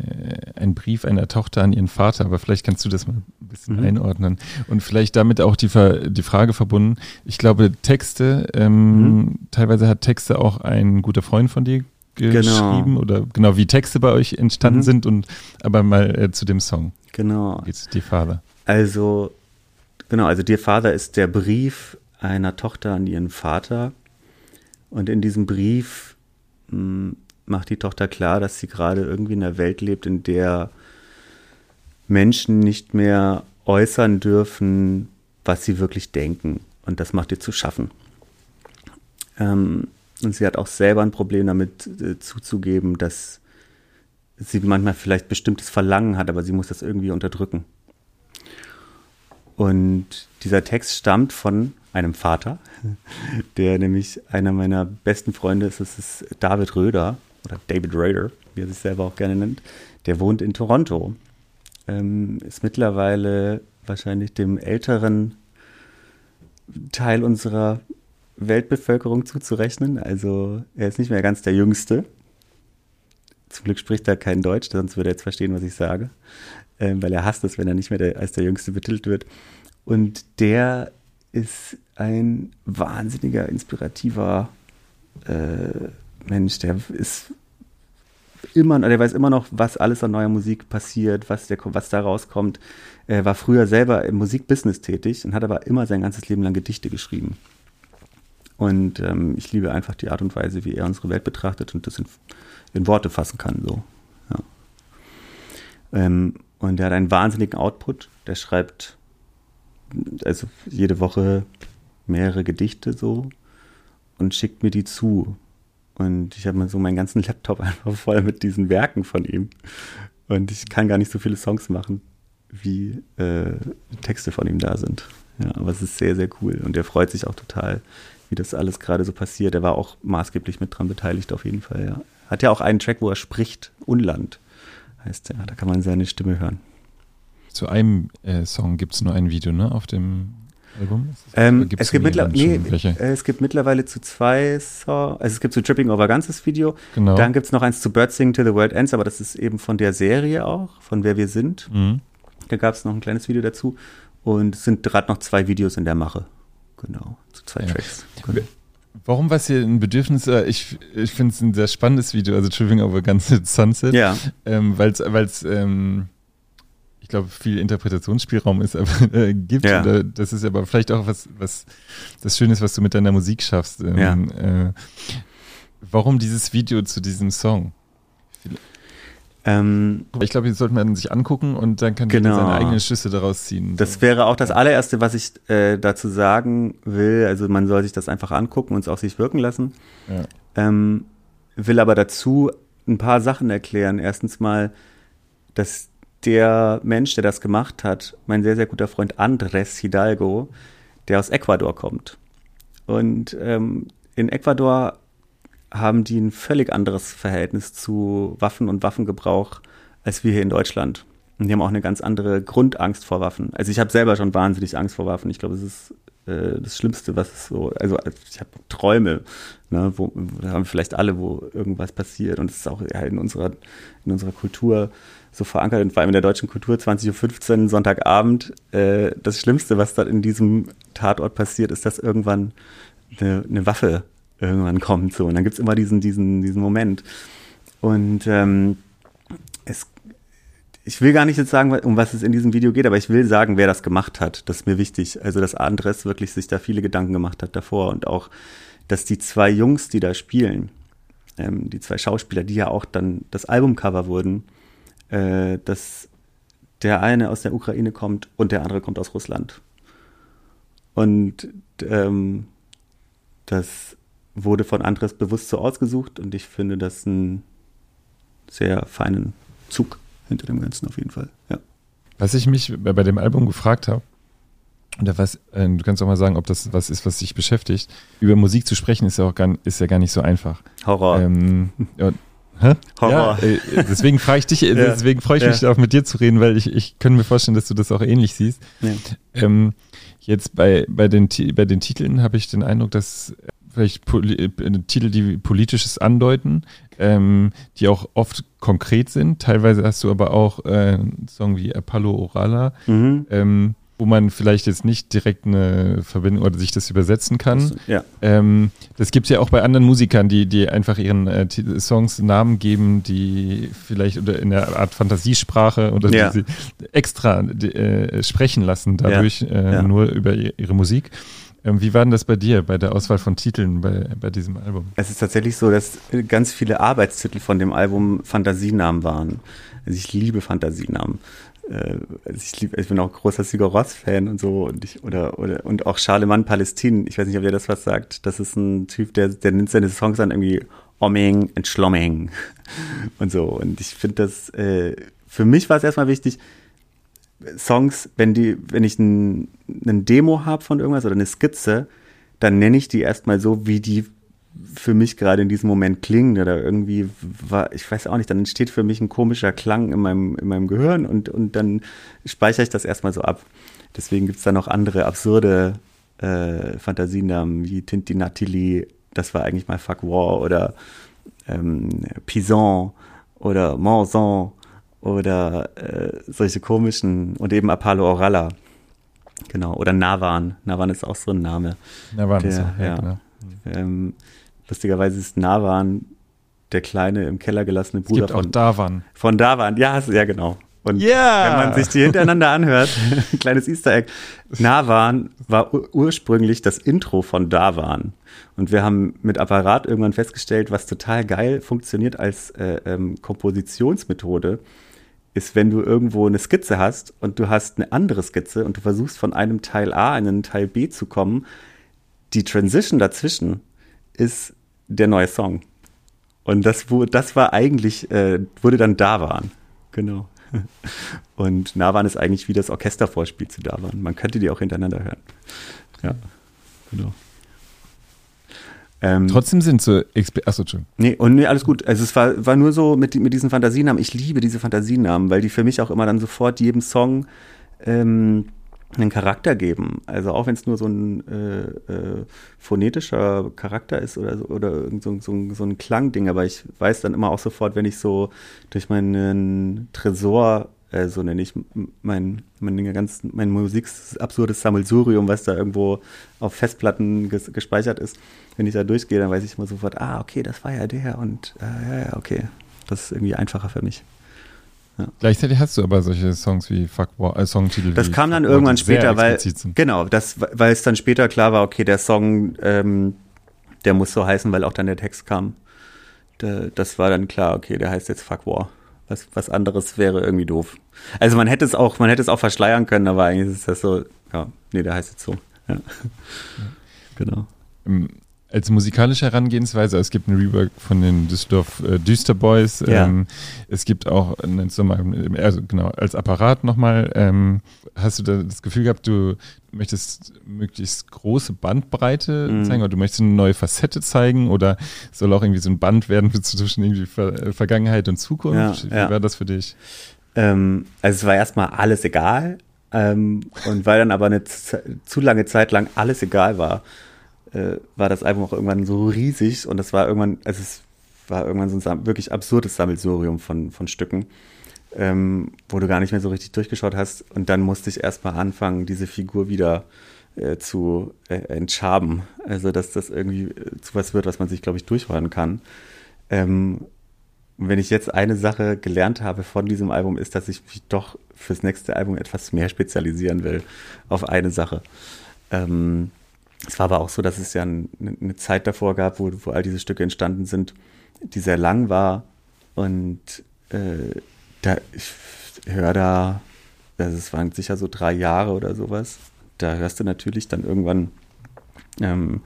einen Brief einer Tochter an ihren Vater, aber vielleicht kannst du das mal ein bisschen mhm. einordnen. Und vielleicht damit auch die, die Frage verbunden. Ich glaube, Texte, ähm, mhm. teilweise hat Texte auch ein guter Freund von dir genau. geschrieben genau. oder genau wie Texte bei euch entstanden mhm. sind und aber mal äh, zu dem Song. Genau. Jetzt Dear Father. Also, genau, also Dear Father ist der Brief einer Tochter an ihren Vater. Und in diesem Brief mh, hm, macht die Tochter klar, dass sie gerade irgendwie in einer Welt lebt, in der Menschen nicht mehr äußern dürfen, was sie wirklich denken. Und das macht ihr zu schaffen. Ähm, und sie hat auch selber ein Problem damit äh, zuzugeben, dass sie manchmal vielleicht bestimmtes Verlangen hat, aber sie muss das irgendwie unterdrücken. Und dieser Text stammt von einem Vater, der nämlich einer meiner besten Freunde ist, das ist David Röder oder David Raider, wie er sich selber auch gerne nennt, der wohnt in Toronto. Ähm, ist mittlerweile wahrscheinlich dem älteren Teil unserer Weltbevölkerung zuzurechnen. Also er ist nicht mehr ganz der Jüngste. Zum Glück spricht er kein Deutsch, sonst würde er jetzt verstehen, was ich sage. Ähm, weil er hasst es, wenn er nicht mehr der, als der Jüngste betitelt wird. Und der ist ein wahnsinniger, inspirativer äh, Mensch, der ist immer, der weiß immer noch, was alles an neuer Musik passiert, was, der, was da rauskommt. Er war früher selber im Musikbusiness tätig und hat aber immer sein ganzes Leben lang Gedichte geschrieben. Und ähm, ich liebe einfach die Art und Weise, wie er unsere Welt betrachtet und das in, in Worte fassen kann. So. Ja. Ähm, und er hat einen wahnsinnigen Output. Der schreibt also jede Woche mehrere Gedichte so und schickt mir die zu. Und ich habe mal so meinen ganzen Laptop einfach voll mit diesen Werken von ihm. Und ich kann gar nicht so viele Songs machen, wie äh, Texte von ihm da sind. Ja, aber es ist sehr, sehr cool. Und er freut sich auch total, wie das alles gerade so passiert. Er war auch maßgeblich mit dran beteiligt, auf jeden Fall, ja. Hat ja auch einen Track, wo er spricht, Unland heißt der. Da kann man seine Stimme hören. Zu einem äh, Song gibt es nur ein Video, ne? Auf dem Album? Ähm, es, gibt nee, äh, es gibt mittlerweile zu zwei Songs, also es gibt zu Tripping Over Ganzes Video, genau. dann gibt es noch eins zu Bird Sing Till the World Ends, aber das ist eben von der Serie auch, von Wer wir sind. Mhm. Da gab es noch ein kleines Video dazu und es sind gerade noch zwei Videos in der Mache. Genau, zu zwei ja. Tracks. Genau. Warum war es hier ein Bedürfnis? Äh, ich, ich finde es ein sehr spannendes Video, also Tripping Over Ganzes Sunset. Ja. Ähm, Weil es ähm, ich glaube, viel Interpretationsspielraum ist, aber, äh, gibt. Ja. Oder das ist aber vielleicht auch was, was das Schöne ist, was du mit deiner Musik schaffst. Ähm, ja. äh, warum dieses Video zu diesem Song? Ähm, ich glaube, das sollte man sich angucken und dann kann genau. seine eigenen Schlüsse daraus ziehen. Das wäre auch das allererste, was ich äh, dazu sagen will. Also man soll sich das einfach angucken und es auf sich wirken lassen. Ja. Ähm, will aber dazu ein paar Sachen erklären. Erstens mal, dass der Mensch, der das gemacht hat, mein sehr, sehr guter Freund Andres Hidalgo, der aus Ecuador kommt. Und ähm, in Ecuador haben die ein völlig anderes Verhältnis zu Waffen und Waffengebrauch als wir hier in Deutschland. Und die haben auch eine ganz andere Grundangst vor Waffen. Also ich habe selber schon wahnsinnig Angst vor Waffen. Ich glaube, es ist äh, das Schlimmste, was es so, also ich habe Träume, ne, wo haben vielleicht alle, wo irgendwas passiert. Und es ist auch ja, in unserer, in unserer Kultur so verankert, und vor allem in der deutschen Kultur, 20.15 Uhr Sonntagabend. Äh, das Schlimmste, was da in diesem Tatort passiert, ist, dass irgendwann eine, eine Waffe irgendwann kommt. So. Und dann gibt es immer diesen, diesen, diesen Moment. Und ähm, es, ich will gar nicht jetzt sagen, um was es in diesem Video geht, aber ich will sagen, wer das gemacht hat. Das ist mir wichtig. Also, dass Andres wirklich sich da viele Gedanken gemacht hat davor und auch, dass die zwei Jungs, die da spielen, ähm, die zwei Schauspieler, die ja auch dann das Albumcover wurden, äh, dass der eine aus der Ukraine kommt und der andere kommt aus Russland. Und ähm, das wurde von Andres bewusst so ausgesucht und ich finde das einen sehr feinen Zug hinter dem Ganzen auf jeden Fall. Ja. Was ich mich bei dem Album gefragt habe, oder was, äh, du kannst auch mal sagen, ob das was ist, was dich beschäftigt. Über Musik zu sprechen ist ja auch gar, ist ja gar nicht so einfach. Horror. Ähm, ja, Hä? Horror. Ja, äh, deswegen frage ich dich, ja. deswegen freue ich mich ja. auch mit dir zu reden, weil ich, ich könnte mir vorstellen, dass du das auch ähnlich siehst. Ähm, jetzt bei, bei, den, bei den Titeln habe ich den Eindruck, dass vielleicht Poli äh, Titel, die politisches andeuten, ähm, die auch oft konkret sind. Teilweise hast du aber auch äh, einen Song wie Apollo Orala. Mhm. Ähm, wo man vielleicht jetzt nicht direkt eine Verbindung oder sich das übersetzen kann. Ja. Ähm, das gibt es ja auch bei anderen Musikern, die, die einfach ihren äh, Songs Namen geben, die vielleicht oder in einer Art Fantasiesprache oder ja. die sie extra äh, sprechen lassen, dadurch ja. Äh, nur über ihre Musik. Ähm, wie war denn das bei dir, bei der Auswahl von Titeln bei, bei diesem Album? Es ist tatsächlich so, dass ganz viele Arbeitstitel von dem Album Fantasienamen waren. Also ich liebe Fantasienamen äh, also ich, lieb, ich bin auch großer Sigur Ross-Fan und so und ich, oder, oder, und auch Charlemagne Palestin, ich weiß nicht, ob ihr das was sagt. Das ist ein Typ, der, der nimmt seine Songs dann irgendwie Omming und Schlomming und so. Und ich finde das, äh, für mich war es erstmal wichtig, Songs, wenn die, wenn ich ein, ein Demo habe von irgendwas oder eine Skizze, dann nenne ich die erstmal so, wie die für mich gerade in diesem Moment klingen oder irgendwie war, ich weiß auch nicht, dann entsteht für mich ein komischer Klang in meinem, in meinem Gehirn und, und dann speichere ich das erstmal so ab. Deswegen gibt es da noch andere absurde äh, Fantasienamen wie Tintinatili, das war eigentlich mal Fuck War oder ähm, Pison oder Monson oder äh, solche komischen und eben Apollo Oralla. Genau, oder Navan. Navan ist auch so ein Name. Navan der, ist auch, ja, ja. Genau. Ähm, Lustigerweise ist Navan der kleine im Keller gelassene Bruder es gibt von Davan. Von Davan, ja, ja genau. Und yeah. wenn man sich die hintereinander anhört, ein kleines Easter Egg, Navan war ursprünglich das Intro von Davan. Und wir haben mit Apparat irgendwann festgestellt, was total geil funktioniert als äh, ähm, Kompositionsmethode, ist, wenn du irgendwo eine Skizze hast und du hast eine andere Skizze und du versuchst von einem Teil A in einen Teil B zu kommen, die Transition dazwischen ist der neue Song. Und das, das war eigentlich, äh, wurde dann Davan. Genau. Und Navan ist eigentlich wie das Orchestervorspiel zu Davan. Man könnte die auch hintereinander hören. Ja, genau. Ähm, Trotzdem sind so Achso, Entschuldigung. Nee, und nee, alles gut. Also es war, war nur so mit, mit diesen Fantasienamen. Ich liebe diese Fantasienamen, weil die für mich auch immer dann sofort jedem Song ähm, einen Charakter geben. Also auch wenn es nur so ein äh, äh, phonetischer Charakter ist oder, so, oder so, so, so ein Klangding, aber ich weiß dann immer auch sofort, wenn ich so durch meinen Tresor, äh, so nenne ich mein, mein, ganz, mein Musik absurdes Sammelsurium, was da irgendwo auf Festplatten ges gespeichert ist, wenn ich da durchgehe, dann weiß ich immer sofort, ah, okay, das war ja der und äh, ja, ja, okay. Das ist irgendwie einfacher für mich. Ja. Gleichzeitig hast du aber solche Songs wie Fuck War, äh, Songtitel. Das kam dann Fuck irgendwann später, weil genau, das, weil es dann später klar war, okay, der Song, ähm, der muss so heißen, weil auch dann der Text kam. Da, das war dann klar, okay, der heißt jetzt Fuck War. Was, was anderes wäre irgendwie doof. Also man hätte es auch, man hätte es auch verschleiern können, aber eigentlich ist das so, ja, nee, der heißt jetzt so. Ja. Genau. Ähm, als musikalische Herangehensweise, es gibt ein Rework von den Düsseldorf äh, Düster Boys. Ja. Ähm, es gibt auch, nennst du mal, also genau, als Apparat nochmal, ähm, hast du da das Gefühl gehabt, du möchtest möglichst große Bandbreite mhm. zeigen oder du möchtest eine neue Facette zeigen oder soll auch irgendwie so ein Band werden zwischen irgendwie Ver äh, Vergangenheit und Zukunft? Ja, Wie ja. war das für dich? Ähm, also es war erstmal alles egal ähm, und weil dann aber eine zu lange Zeit lang alles egal war, äh, war das Album auch irgendwann so riesig und das war irgendwann, also es war irgendwann so ein wirklich absurdes Sammelsurium von, von Stücken, ähm, wo du gar nicht mehr so richtig durchgeschaut hast. Und dann musste ich erstmal anfangen, diese Figur wieder äh, zu äh, entschaben. Also, dass das irgendwie äh, zu was wird, was man sich, glaube ich, durchhören kann. Ähm, wenn ich jetzt eine Sache gelernt habe von diesem Album, ist, dass ich mich doch fürs nächste Album etwas mehr spezialisieren will auf eine Sache. Ähm, es war aber auch so, dass es ja eine, eine Zeit davor gab, wo, wo all diese Stücke entstanden sind, die sehr lang war. Und äh, da, ich höre da, also es waren sicher so drei Jahre oder sowas. Da hörst du natürlich dann irgendwann, ähm,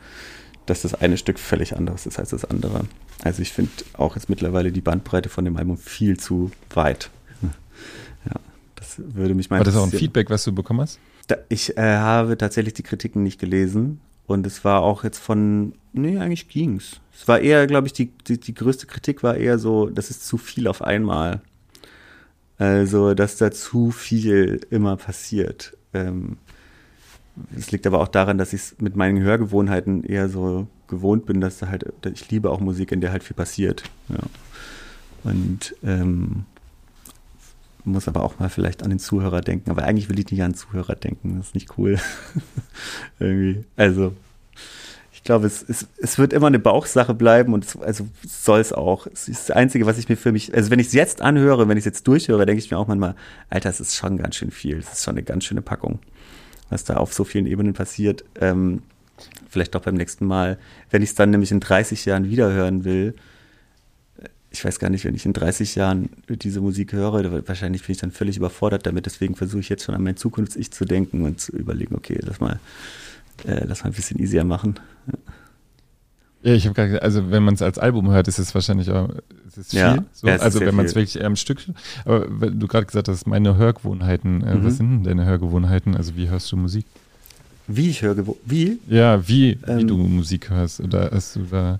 dass das eine Stück völlig anderes ist als das andere. Also ich finde auch jetzt mittlerweile die Bandbreite von dem Album viel zu weit. Ja, das würde mich mal War das auch ein Feedback, was du bekommen hast? Da, ich äh, habe tatsächlich die Kritiken nicht gelesen und es war auch jetzt von, nee, eigentlich ging's. Es war eher, glaube ich, die, die, die größte Kritik war eher so, das ist zu viel auf einmal. Also, dass da zu viel immer passiert. Ähm, liegt aber auch daran, dass ich es mit meinen Hörgewohnheiten eher so gewohnt bin, dass da halt, ich liebe auch Musik, in der halt viel passiert. Ja. Und ähm, muss aber auch mal vielleicht an den Zuhörer denken. Aber eigentlich will ich nicht an den Zuhörer denken. Das ist nicht cool. Irgendwie. Also, ich glaube, es, es, es wird immer eine Bauchsache bleiben und es, also soll es auch. Es ist das Einzige, was ich mir für mich, also wenn ich es jetzt anhöre, wenn ich es jetzt durchhöre, denke ich mir auch manchmal, Alter, es ist schon ganz schön viel. Es ist schon eine ganz schöne Packung, was da auf so vielen Ebenen passiert. Ähm, vielleicht auch beim nächsten Mal. Wenn ich es dann nämlich in 30 Jahren wiederhören will, ich weiß gar nicht, wenn ich in 30 Jahren diese Musik höre, wahrscheinlich bin ich dann völlig überfordert damit. Deswegen versuche ich jetzt schon an mein Zukunfts-Ich zu denken und zu überlegen, okay, lass mal, äh, lass mal ein bisschen easier machen. Ja. Ja, ich habe gerade gesagt, also wenn man es als Album hört, ist es wahrscheinlich auch ist es viel. Ja, so, ja, also wenn man es wirklich eher am Stück. Aber du gerade gesagt hast, meine Hörgewohnheiten, äh, mhm. was sind denn deine Hörgewohnheiten? Also wie hörst du Musik? Wie ich höre, wie? Ja, wie, ähm, wie du Musik hörst. Oder hast du da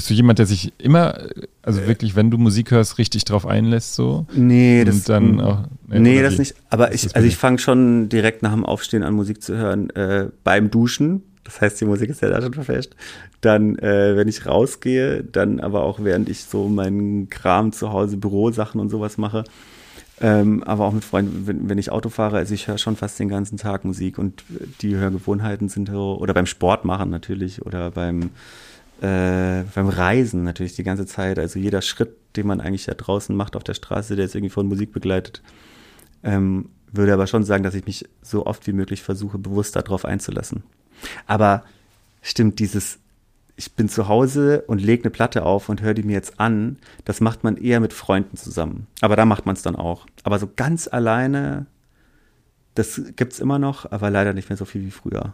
bist du jemand, der sich immer, also wirklich, wenn du Musik hörst, richtig drauf einlässt, so? Nee, das dann auch. Nee, nee das nicht. Aber ich, also ich fange schon direkt nach dem Aufstehen an, Musik zu hören äh, beim Duschen. Das heißt, die Musik ist ja da schon verfälscht. Dann, äh, wenn ich rausgehe, dann aber auch während ich so meinen Kram zu Hause, Bürosachen und sowas mache. Ähm, aber auch mit Freunden, wenn, wenn ich Auto fahre, also ich höre schon fast den ganzen Tag Musik und die Hörgewohnheiten sind so, oder beim Sport machen natürlich, oder beim äh, beim Reisen natürlich die ganze Zeit. Also jeder Schritt, den man eigentlich da draußen macht auf der Straße, der ist irgendwie von Musik begleitet. Ähm, würde aber schon sagen, dass ich mich so oft wie möglich versuche, bewusst darauf einzulassen. Aber stimmt, dieses, ich bin zu Hause und lege eine Platte auf und höre die mir jetzt an, das macht man eher mit Freunden zusammen. Aber da macht man es dann auch. Aber so ganz alleine, das gibt es immer noch, aber leider nicht mehr so viel wie früher.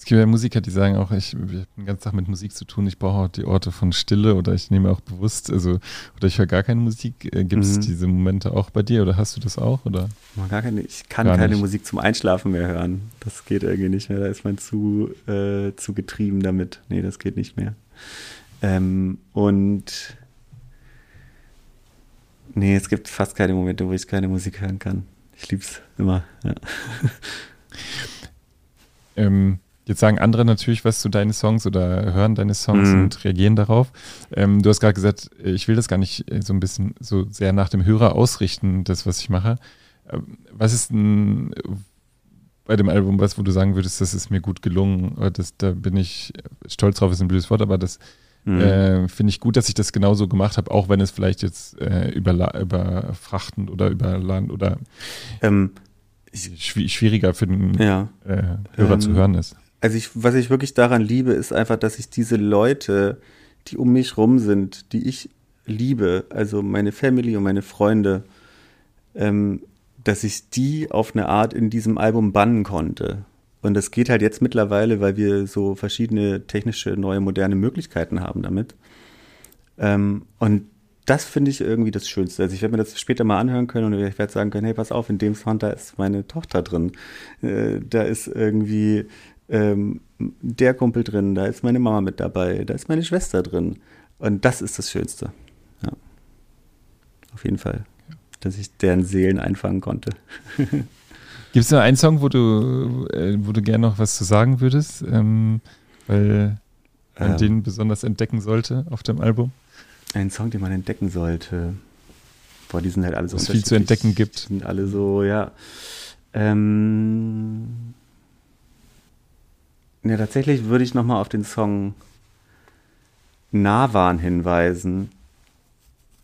Es gibt ja Musiker, die sagen auch, ich, ich habe den ganzen Tag mit Musik zu tun, ich brauche auch die Orte von Stille oder ich nehme auch bewusst, also oder ich höre gar keine Musik. Äh, gibt es mhm. diese Momente auch bei dir oder hast du das auch? Oder? Gar keine, ich kann gar keine nicht. Musik zum Einschlafen mehr hören. Das geht irgendwie nicht mehr. Da ist man zu, äh, zu getrieben damit. Nee, das geht nicht mehr. Ähm, und nee, es gibt fast keine Momente, wo ich keine Musik hören kann. Ich liebe es immer. Ja. ähm, Jetzt sagen andere natürlich was zu deinen Songs oder hören deine Songs mhm. und reagieren darauf. Ähm, du hast gerade gesagt, ich will das gar nicht äh, so ein bisschen so sehr nach dem Hörer ausrichten, das, was ich mache. Ähm, was ist denn bei dem Album was, wo du sagen würdest, das ist mir gut gelungen oder das, da bin ich stolz drauf, ist ein blödes Wort, aber das mhm. äh, finde ich gut, dass ich das genauso gemacht habe, auch wenn es vielleicht jetzt äh, über, überfrachtend oder überladen oder ähm, schwieriger für den ja. äh, Hörer ähm, zu hören ist also ich, was ich wirklich daran liebe, ist einfach, dass ich diese Leute, die um mich rum sind, die ich liebe, also meine Family und meine Freunde, ähm, dass ich die auf eine Art in diesem Album bannen konnte. Und das geht halt jetzt mittlerweile, weil wir so verschiedene technische, neue, moderne Möglichkeiten haben damit. Ähm, und das finde ich irgendwie das Schönste. Also ich werde mir das später mal anhören können und ich werde sagen können, hey, pass auf, in dem Song, da ist meine Tochter drin. Äh, da ist irgendwie ähm, der Kumpel drin, da ist meine Mama mit dabei, da ist meine Schwester drin. Und das ist das Schönste. Ja. Auf jeden Fall. Dass ich deren Seelen einfangen konnte. Gibt es noch einen Song, wo du, äh, wo du gerne noch was zu sagen würdest? Ähm, weil man ähm, den besonders entdecken sollte auf dem Album? Ein Song, den man entdecken sollte. Boah, die sind halt alle so Was viel zu entdecken gibt. Die sind alle so, ja. Ähm, ja, tatsächlich würde ich nochmal auf den Song Navan hinweisen,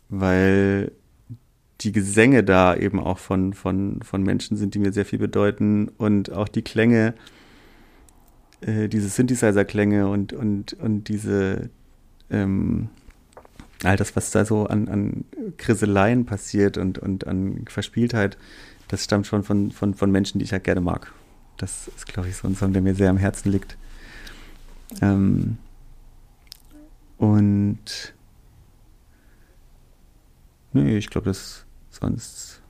weil die Gesänge da eben auch von, von, von Menschen sind, die mir sehr viel bedeuten und auch die Klänge, äh, diese Synthesizer-Klänge und, und, und diese, ähm, all das, was da so an, an Kriseleien passiert und, und an Verspieltheit, das stammt schon von, von, von Menschen, die ich halt gerne mag. Das ist, glaube ich, so ein Song, der mir sehr am Herzen liegt. Ähm, und nee, ich glaube, das sonst.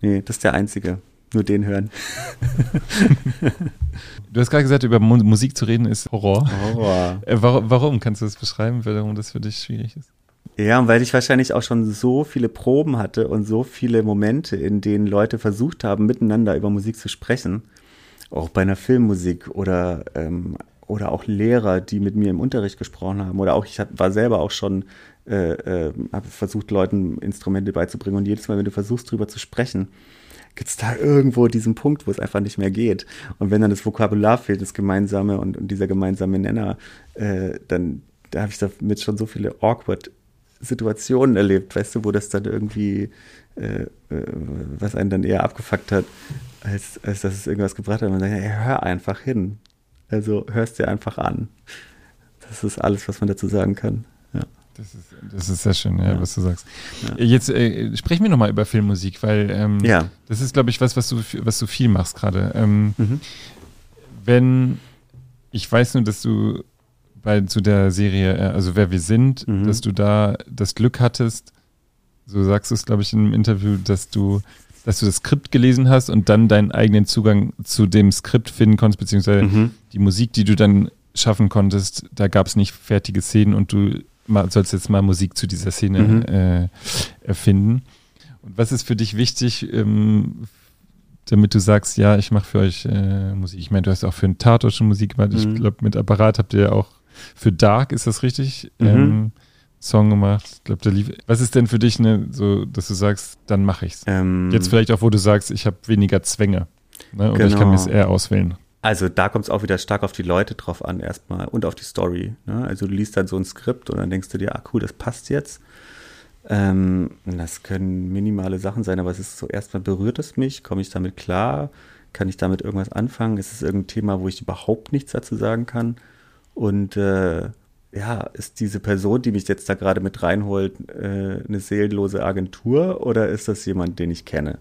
Nee, das ist der einzige. Nur den hören. du hast gerade gesagt, über Musik zu reden ist Horror. Horror. Äh, warum, warum? Kannst du das beschreiben, warum das für dich schwierig ist? Ja, und weil ich wahrscheinlich auch schon so viele Proben hatte und so viele Momente, in denen Leute versucht haben, miteinander über Musik zu sprechen, auch bei einer Filmmusik oder, ähm, oder auch Lehrer, die mit mir im Unterricht gesprochen haben oder auch ich war selber auch schon, äh, äh, habe versucht, Leuten Instrumente beizubringen und jedes Mal, wenn du versuchst, drüber zu sprechen, gibt es da irgendwo diesen Punkt, wo es einfach nicht mehr geht. Und wenn dann das Vokabular fehlt, das Gemeinsame und, und dieser gemeinsame Nenner, äh, dann da habe ich damit schon so viele awkward Situationen erlebt, weißt du, wo das dann irgendwie, äh, äh, was einen dann eher abgefuckt hat, als, als dass es irgendwas gebracht hat. Man sagt, ja, hör einfach hin. Also hörst dir einfach an. Das ist alles, was man dazu sagen kann. Ja. Das ist, das ist sehr schön, ja, ja. was du sagst. Ja. Jetzt äh, sprechen wir nochmal über Filmmusik, weil ähm, ja. das ist, glaube ich, was, was du, was du viel machst gerade. Ähm, mhm. Wenn, ich weiß nur, dass du bei zu der Serie, äh, also wer wir sind, mhm. dass du da das Glück hattest, so sagst du es, glaube ich, in einem Interview, dass du, dass du das Skript gelesen hast und dann deinen eigenen Zugang zu dem Skript finden konntest, beziehungsweise mhm. die Musik, die du dann schaffen konntest, da gab es nicht fertige Szenen und du sollst jetzt mal Musik zu dieser Szene mhm. äh, erfinden. Und was ist für dich wichtig, ähm, damit du sagst, ja, ich mache für euch äh, Musik? Ich meine, du hast auch für einen Tatort schon Musik gemacht. Ich mhm. glaube, mit Apparat habt ihr ja auch für Dark, ist das richtig? Mhm. Ähm, Song gemacht. Ich glaube, der lief. Was ist denn für dich, ne, so, dass du sagst, dann mache ich's? Ähm, Jetzt vielleicht auch, wo du sagst, ich habe weniger Zwänge. Ne? Oder genau. ich kann mir es eher auswählen. Also da kommt es auch wieder stark auf die Leute drauf an erstmal und auf die Story. Ne? Also du liest dann so ein Skript und dann denkst du dir, ah cool, das passt jetzt. Ähm, das können minimale Sachen sein, aber es ist so, erstmal berührt es mich, komme ich damit klar, kann ich damit irgendwas anfangen? Ist es irgendein Thema, wo ich überhaupt nichts dazu sagen kann? Und äh, ja, ist diese Person, die mich jetzt da gerade mit reinholt, äh, eine seelenlose Agentur oder ist das jemand, den ich kenne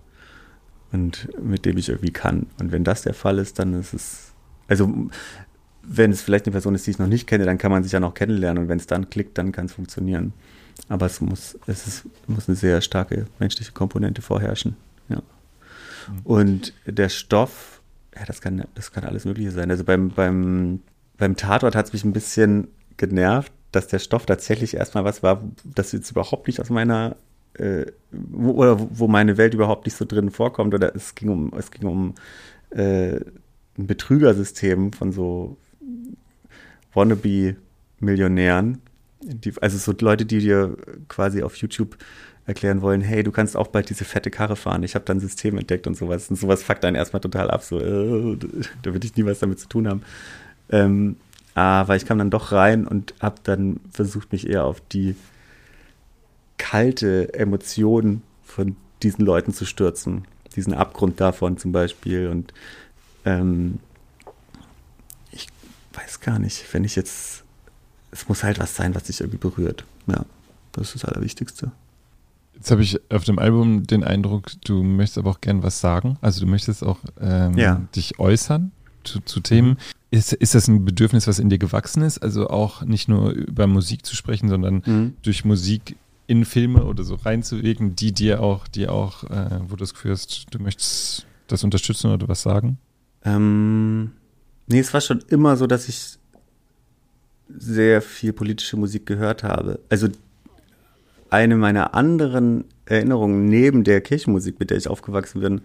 und mit dem ich irgendwie kann? Und wenn das der Fall ist, dann ist es, also wenn es vielleicht eine Person ist, die ich noch nicht kenne, dann kann man sich ja noch kennenlernen und wenn es dann klickt, dann kann es funktionieren. Aber es muss, es ist, muss eine sehr starke menschliche Komponente vorherrschen. Ja. Mhm. Und der Stoff, ja, das kann, das kann alles Mögliche sein. Also beim, beim, beim Tatort hat es mich ein bisschen genervt, dass der Stoff tatsächlich erstmal was war, das jetzt überhaupt nicht aus meiner äh, wo, oder wo meine Welt überhaupt nicht so drin vorkommt. Oder es ging um, es ging um äh, ein Betrügersystem von so Wannabe-Millionären. also so Leute, die dir quasi auf YouTube erklären wollen, hey, du kannst auch bald diese fette Karre fahren. Ich habe da ein System entdeckt und sowas. Und sowas fuckt einen erstmal total ab. So, äh, da würde ich nie was damit zu tun haben. Ähm, aber ich kam dann doch rein und habe dann versucht, mich eher auf die kalte Emotion von diesen Leuten zu stürzen. Diesen Abgrund davon zum Beispiel. Und ähm, ich weiß gar nicht, wenn ich jetzt, es muss halt was sein, was dich irgendwie berührt. Ja, das ist das Allerwichtigste. Jetzt habe ich auf dem Album den Eindruck, du möchtest aber auch gern was sagen. Also du möchtest auch ähm, ja. dich äußern zu, zu Themen. Ist, ist das ein Bedürfnis, was in dir gewachsen ist? Also auch nicht nur über Musik zu sprechen, sondern mhm. durch Musik in Filme oder so reinzuwirken, die dir auch, die auch, äh, wo du das Gefühl hast, du möchtest das unterstützen oder was sagen? Ähm, nee, es war schon immer so, dass ich sehr viel politische Musik gehört habe. Also eine meiner anderen Erinnerungen neben der Kirchenmusik, mit der ich aufgewachsen bin,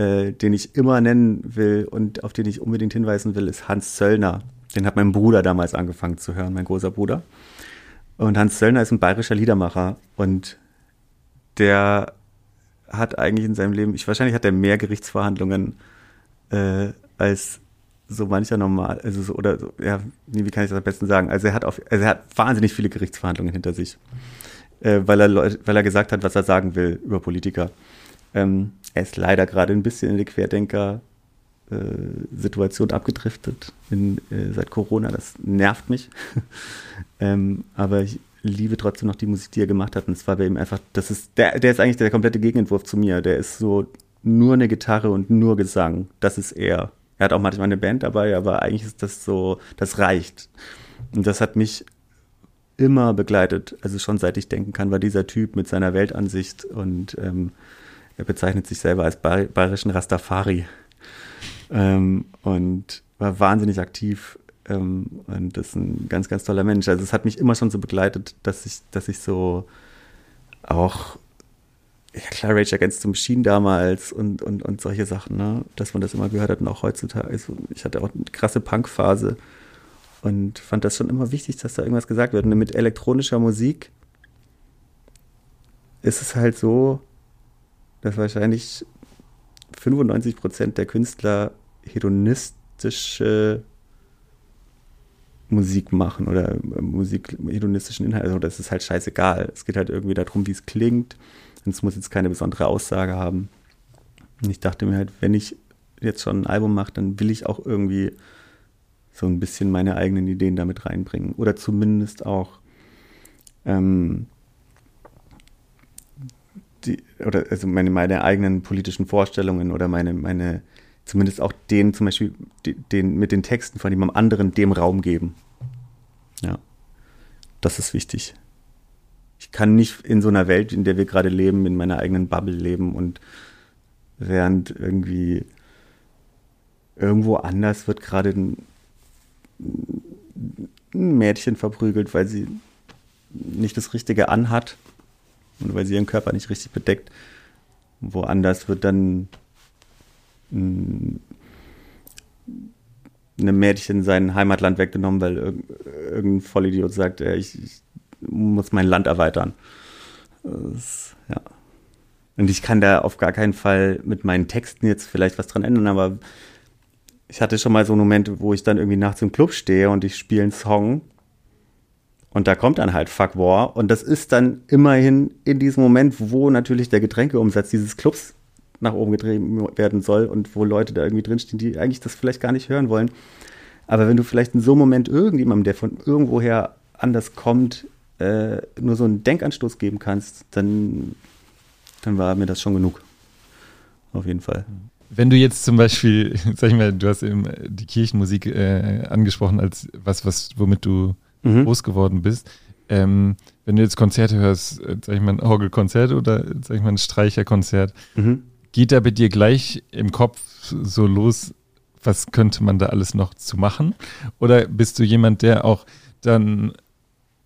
äh, den ich immer nennen will und auf den ich unbedingt hinweisen will, ist Hans Zöllner. Den hat mein Bruder damals angefangen zu hören, mein großer Bruder. Und Hans Zöllner ist ein bayerischer Liedermacher und der hat eigentlich in seinem Leben, ich wahrscheinlich hat er mehr Gerichtsverhandlungen äh, als so mancher normal, also so, oder so, ja, wie kann ich das am besten sagen? Also er hat auf, also er hat wahnsinnig viele Gerichtsverhandlungen hinter sich, äh, weil er weil er gesagt hat, was er sagen will über Politiker. Ähm, er ist leider gerade ein bisschen in die Querdenker-Situation äh, abgedriftet in, äh, seit Corona. Das nervt mich. ähm, aber ich liebe trotzdem noch die Musik, die er gemacht hat. Und es war bei ihm einfach, das ist, der, der ist eigentlich der komplette Gegenentwurf zu mir. Der ist so nur eine Gitarre und nur Gesang. Das ist er. Er hat auch manchmal eine Band dabei, aber eigentlich ist das so, das reicht. Und das hat mich immer begleitet, also schon seit ich denken kann, war dieser Typ mit seiner Weltansicht und ähm, er bezeichnet sich selber als bayerischen Rastafari ähm, und war wahnsinnig aktiv ähm, und ist ein ganz, ganz toller Mensch. Also es hat mich immer schon so begleitet, dass ich, dass ich so auch ja klar, Rage Against the Machine damals und, und, und solche Sachen, ne? dass man das immer gehört hat und auch heutzutage. Also ich hatte auch eine krasse Punkphase und fand das schon immer wichtig, dass da irgendwas gesagt wird. Und mit elektronischer Musik ist es halt so, dass wahrscheinlich 95 Prozent der Künstler hedonistische Musik machen oder Musik hedonistischen Inhalt. Also das ist halt scheißegal. Es geht halt irgendwie darum, wie es klingt. Und es muss jetzt keine besondere Aussage haben. Und ich dachte mir halt, wenn ich jetzt schon ein Album mache, dann will ich auch irgendwie so ein bisschen meine eigenen Ideen damit reinbringen. Oder zumindest auch ähm, die, oder also meine, meine eigenen politischen Vorstellungen oder meine, meine, zumindest auch den zum Beispiel, den, mit den Texten von jemandem anderen dem Raum geben. Ja. Das ist wichtig. Ich kann nicht in so einer Welt, in der wir gerade leben, in meiner eigenen Bubble leben und während irgendwie irgendwo anders wird gerade ein, ein Mädchen verprügelt, weil sie nicht das Richtige anhat und weil sie ihren Körper nicht richtig bedeckt. Woanders wird dann einem Mädchen sein Heimatland weggenommen, weil irgendein Vollidiot sagt, ich, ich muss mein Land erweitern. Das, ja. Und ich kann da auf gar keinen Fall mit meinen Texten jetzt vielleicht was dran ändern, aber ich hatte schon mal so Momente, wo ich dann irgendwie nachts im Club stehe und ich spiele einen Song und da kommt dann halt Fuck War und das ist dann immerhin in diesem Moment, wo natürlich der Getränkeumsatz dieses Clubs nach oben getrieben werden soll und wo Leute da irgendwie drinstehen, die eigentlich das vielleicht gar nicht hören wollen. Aber wenn du vielleicht in so einem Moment irgendjemandem, der von irgendwoher anders kommt, äh, nur so einen Denkanstoß geben kannst, dann, dann war mir das schon genug. Auf jeden Fall. Wenn du jetzt zum Beispiel, sag ich mal, du hast eben die Kirchenmusik äh, angesprochen als was, was, womit du mhm. groß geworden bist. Ähm, wenn du jetzt Konzerte hörst, äh, sag ich mal, ein Orgelkonzert oder sag ich mal, ein Streicherkonzert, mhm. geht da bei dir gleich im Kopf so los, was könnte man da alles noch zu machen? Oder bist du jemand, der auch dann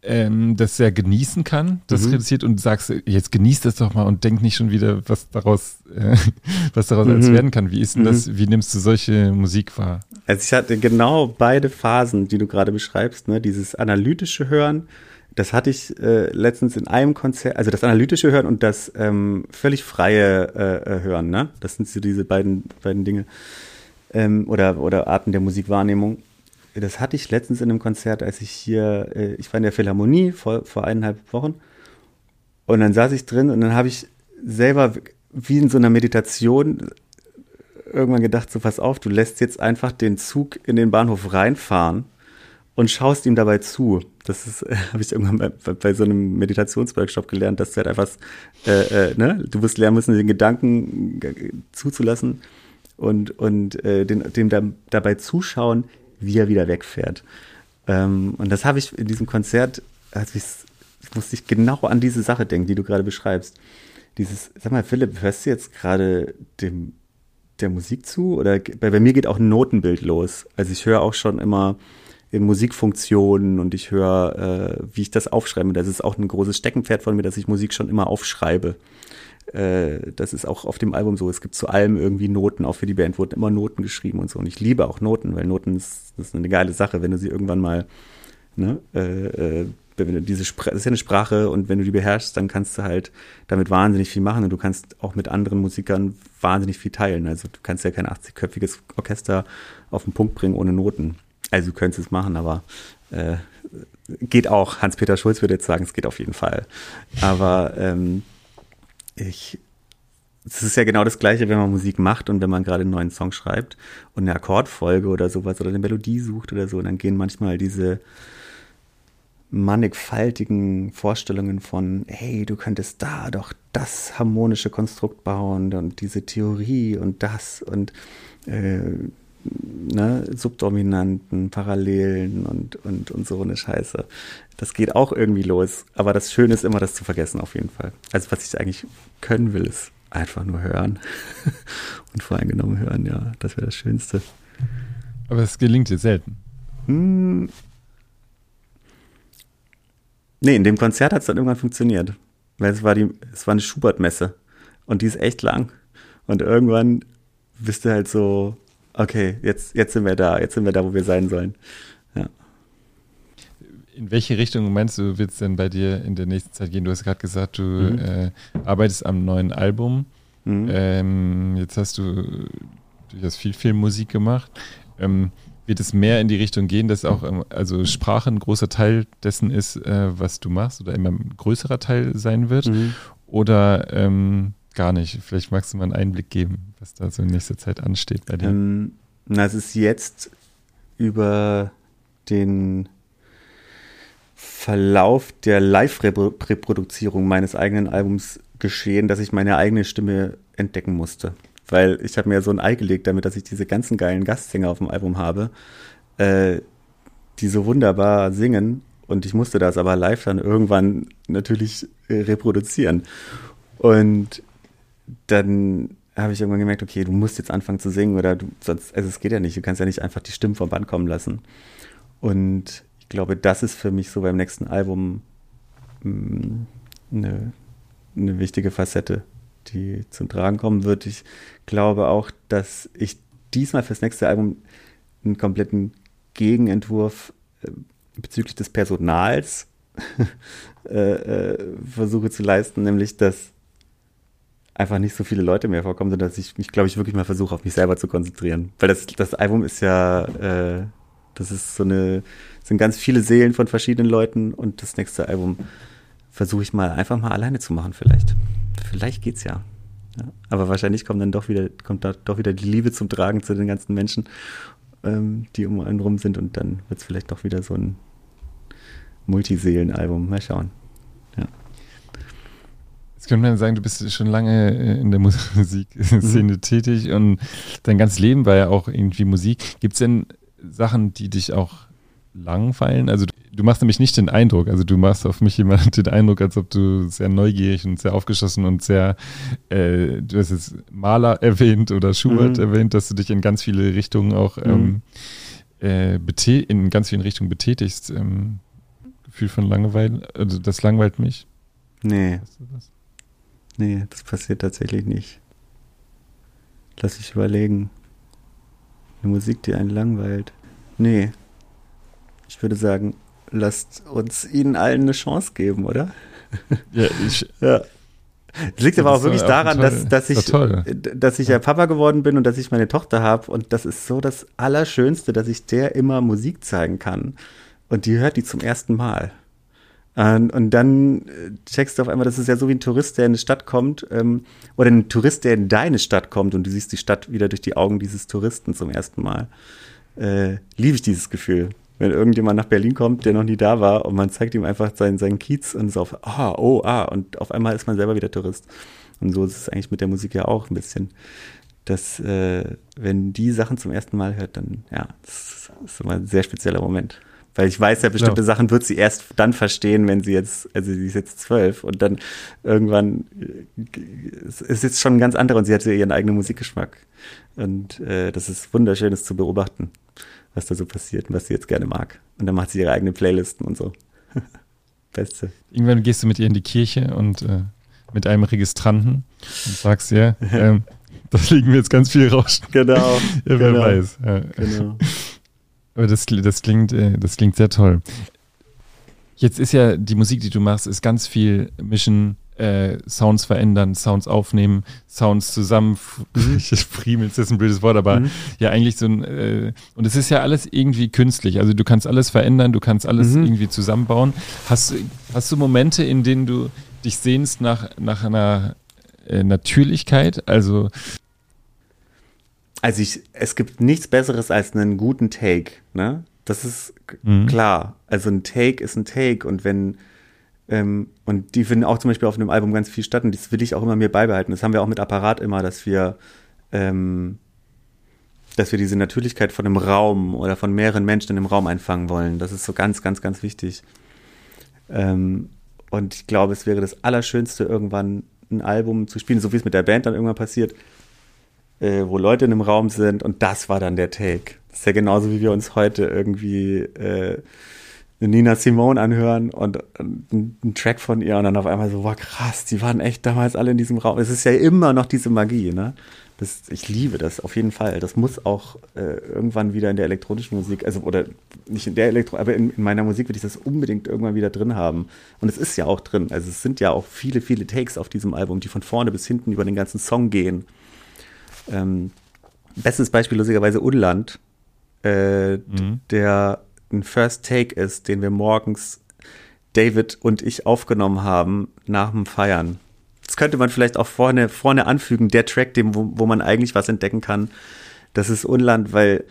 ähm, das sehr genießen kann, das mhm. reduziert und sagst, jetzt genießt das doch mal und denk nicht schon wieder, was daraus, äh, was daraus mhm. werden kann. Wie ist denn das, mhm. wie nimmst du solche Musik wahr? Also ich hatte genau beide Phasen, die du gerade beschreibst, ne? dieses analytische Hören, das hatte ich äh, letztens in einem Konzert, also das analytische Hören und das ähm, völlig freie äh, äh Hören, ne? Das sind so diese beiden, beiden Dinge ähm, oder, oder Arten der Musikwahrnehmung das hatte ich letztens in einem Konzert, als ich hier, äh, ich war in der Philharmonie vor, vor eineinhalb Wochen. Und dann saß ich drin und dann habe ich selber wie in so einer Meditation irgendwann gedacht, so pass auf, du lässt jetzt einfach den Zug in den Bahnhof reinfahren und schaust ihm dabei zu. Das ist, äh, habe ich irgendwann bei, bei, so einem Meditationsworkshop gelernt, dass du halt einfach, äh, äh, ne, du wirst lernen müssen, den Gedanken zuzulassen und, und äh, den, dem da, dabei zuschauen, wie er wieder wegfährt. Ähm, und das habe ich in diesem Konzert, also ich, musste ich genau an diese Sache denken, die du gerade beschreibst. Dieses, sag mal, Philipp, hörst du jetzt gerade dem der Musik zu? Oder bei, bei mir geht auch ein Notenbild los. Also ich höre auch schon immer in Musikfunktionen und ich höre, äh, wie ich das aufschreibe. Das ist auch ein großes Steckenpferd von mir, dass ich Musik schon immer aufschreibe. Äh, das ist auch auf dem Album so. Es gibt zu allem irgendwie Noten, auch für die Band wurden immer Noten geschrieben und so. Und ich liebe auch Noten, weil Noten ist, ist eine geile Sache, wenn du sie irgendwann mal, ne, äh, äh, wenn du diese Sprache, das ist ja eine Sprache und wenn du die beherrschst, dann kannst du halt damit wahnsinnig viel machen und du kannst auch mit anderen Musikern wahnsinnig viel teilen. Also du kannst ja kein 80-köpfiges Orchester auf den Punkt bringen ohne Noten. Also du könntest es machen, aber äh, geht auch. Hans-Peter Schulz würde jetzt sagen, es geht auf jeden Fall. Aber ähm, ich, es ist ja genau das Gleiche, wenn man Musik macht und wenn man gerade einen neuen Song schreibt und eine Akkordfolge oder sowas oder eine Melodie sucht oder so, dann gehen manchmal diese mannigfaltigen Vorstellungen von, hey, du könntest da doch das harmonische Konstrukt bauen und diese Theorie und das und äh, ne, Subdominanten, Parallelen und, und, und so eine Scheiße. Das geht auch irgendwie los. Aber das Schöne ist immer, das zu vergessen, auf jeden Fall. Also, was ich eigentlich können will, ist einfach nur hören. und voreingenommen hören, ja, das wäre das Schönste. Aber es gelingt dir selten. Hm. Nee, in dem Konzert hat es dann irgendwann funktioniert. Weil es war die, es war eine Schubert-Messe. Und die ist echt lang. Und irgendwann bist du halt so, okay, jetzt, jetzt sind wir da, jetzt sind wir da, wo wir sein sollen. Ja. In welche Richtung meinst du, wird es denn bei dir in der nächsten Zeit gehen? Du hast gerade gesagt, du mhm. äh, arbeitest am neuen Album. Mhm. Ähm, jetzt hast du durchaus viel Filmmusik gemacht. Ähm, wird es mehr in die Richtung gehen, dass auch ähm, also Sprache ein großer Teil dessen ist, äh, was du machst oder immer ein größerer Teil sein wird? Mhm. Oder ähm, gar nicht? Vielleicht magst du mal einen Einblick geben, was da so in nächster Zeit ansteht bei dir. Ähm, na, es ist jetzt über den Verlauf der Live-Reproduzierung meines eigenen Albums geschehen, dass ich meine eigene Stimme entdecken musste. Weil ich habe mir so ein Ei gelegt damit, dass ich diese ganzen geilen Gastsänger auf dem Album habe, äh, die so wunderbar singen. Und ich musste das aber live dann irgendwann natürlich äh, reproduzieren. Und dann habe ich irgendwann gemerkt, okay, du musst jetzt anfangen zu singen oder du, sonst, also es geht ja nicht, du kannst ja nicht einfach die Stimmen vom Band kommen lassen. Und ich glaube, das ist für mich so beim nächsten Album mm, eine, eine wichtige Facette, die zum Tragen kommen wird. Ich glaube auch, dass ich diesmal fürs nächste Album einen kompletten Gegenentwurf äh, bezüglich des Personals äh, äh, versuche zu leisten, nämlich dass einfach nicht so viele Leute mehr vorkommen, sondern dass ich mich, glaube ich, wirklich mal versuche, auf mich selber zu konzentrieren. Weil das, das Album ist ja, äh, das ist so eine, sind ganz viele Seelen von verschiedenen Leuten und das nächste Album versuche ich mal einfach mal alleine zu machen, vielleicht. Vielleicht geht's ja. ja. Aber wahrscheinlich kommt dann doch wieder, kommt da doch wieder die Liebe zum Tragen zu den ganzen Menschen, ähm, die um einen rum sind und dann wird es vielleicht doch wieder so ein Multiseelen-Album. Mal schauen. Jetzt könnte man sagen, du bist schon lange äh, in der Musikszene mhm. tätig und dein ganzes Leben war ja auch irgendwie Musik. Gibt es denn Sachen, die dich auch langweilen? Also du machst nämlich nicht den Eindruck, also du machst auf mich jemand den Eindruck, als ob du sehr neugierig und sehr aufgeschlossen und sehr, äh, du hast jetzt Maler erwähnt oder Schubert mhm. erwähnt, dass du dich in ganz viele Richtungen auch mhm. ähm, äh, in ganz vielen Richtungen betätigst. Ähm, Gefühl von Langeweile, also das langweilt mich. Nee. Weißt du? Nee, das passiert tatsächlich nicht. Lass ich überlegen. Eine Musik, die einen langweilt. Nee. Ich würde sagen, lasst uns ihnen allen eine Chance geben, oder? Ja, ich. ja. Es liegt aber auch wirklich daran, dass, dass ich, dass ich ja Papa geworden bin und dass ich meine Tochter habe. Und das ist so das Allerschönste, dass ich der immer Musik zeigen kann. Und die hört die zum ersten Mal. Und, und dann äh, checkst du auf einmal, das ist ja so wie ein Tourist, der in eine Stadt kommt, ähm, oder ein Tourist, der in deine Stadt kommt und du siehst die Stadt wieder durch die Augen dieses Touristen zum ersten Mal. Äh, liebe ich dieses Gefühl. Wenn irgendjemand nach Berlin kommt, der noch nie da war und man zeigt ihm einfach seinen, seinen Kiez und so auf, ah, oh, ah, und auf einmal ist man selber wieder Tourist. Und so ist es eigentlich mit der Musik ja auch ein bisschen. Dass, äh, wenn die Sachen zum ersten Mal hört, dann, ja, das ist immer ein sehr spezieller Moment. Weil ich weiß ja, bestimmte ja. Sachen wird sie erst dann verstehen, wenn sie jetzt, also sie ist jetzt zwölf und dann irgendwann es ist jetzt schon ein ganz anderer und sie hat ja ihren eigenen Musikgeschmack. Und äh, das ist wunderschön, das zu beobachten, was da so passiert und was sie jetzt gerne mag. Und dann macht sie ihre eigenen Playlisten und so. Beste. Irgendwann gehst du mit ihr in die Kirche und äh, mit einem Registranten und sagst ihr, ähm, da liegen wir jetzt ganz viel Rauschen. Genau. ja, wer genau. weiß. Ja. Genau. Aber das, das, klingt, äh, das klingt sehr toll. Jetzt ist ja die Musik, die du machst, ist ganz viel Mischen, äh, Sounds verändern, Sounds aufnehmen, Sounds zusammen, mhm. friemeln ist ein blödes Wort, aber mhm. ja eigentlich so ein, äh, und es ist ja alles irgendwie künstlich, also du kannst alles verändern, du kannst alles mhm. irgendwie zusammenbauen. Hast, hast du Momente, in denen du dich sehnst nach, nach einer äh, Natürlichkeit, also also ich, es gibt nichts Besseres als einen guten Take, ne? Das ist mhm. klar. Also ein Take ist ein Take und wenn ähm, und die finden auch zum Beispiel auf einem Album ganz viel statt und das will ich auch immer mir beibehalten. Das haben wir auch mit Apparat immer, dass wir ähm, dass wir diese Natürlichkeit von einem Raum oder von mehreren Menschen in einem Raum einfangen wollen. Das ist so ganz, ganz, ganz wichtig. Ähm, und ich glaube, es wäre das Allerschönste, irgendwann ein Album zu spielen, so wie es mit der Band dann irgendwann passiert, äh, wo Leute in einem Raum sind und das war dann der Take. Das ist ja genauso, wie wir uns heute irgendwie äh, Nina Simone anhören und, einen Track von ihr und dann auf einmal so, wow, krass, die waren echt damals alle in diesem Raum. Es ist ja immer noch diese Magie, ne? Das, ich liebe das auf jeden Fall. Das muss auch äh, irgendwann wieder in der elektronischen Musik, also oder nicht in der Elektro, aber in, in, meiner Musik würde ich das unbedingt irgendwann wieder drin haben. Und es ist ja auch drin. Also es sind ja auch viele, viele Takes auf diesem Album, die von vorne bis hinten über den ganzen Song gehen. Ähm, bestes Beispiel lustigerweise Unland, äh, mhm. der ein First Take ist, den wir morgens David und ich aufgenommen haben nach dem Feiern. Das könnte man vielleicht auch vorne, vorne anfügen, der Track, dem, wo, wo man eigentlich was entdecken kann. Das ist Unland, weil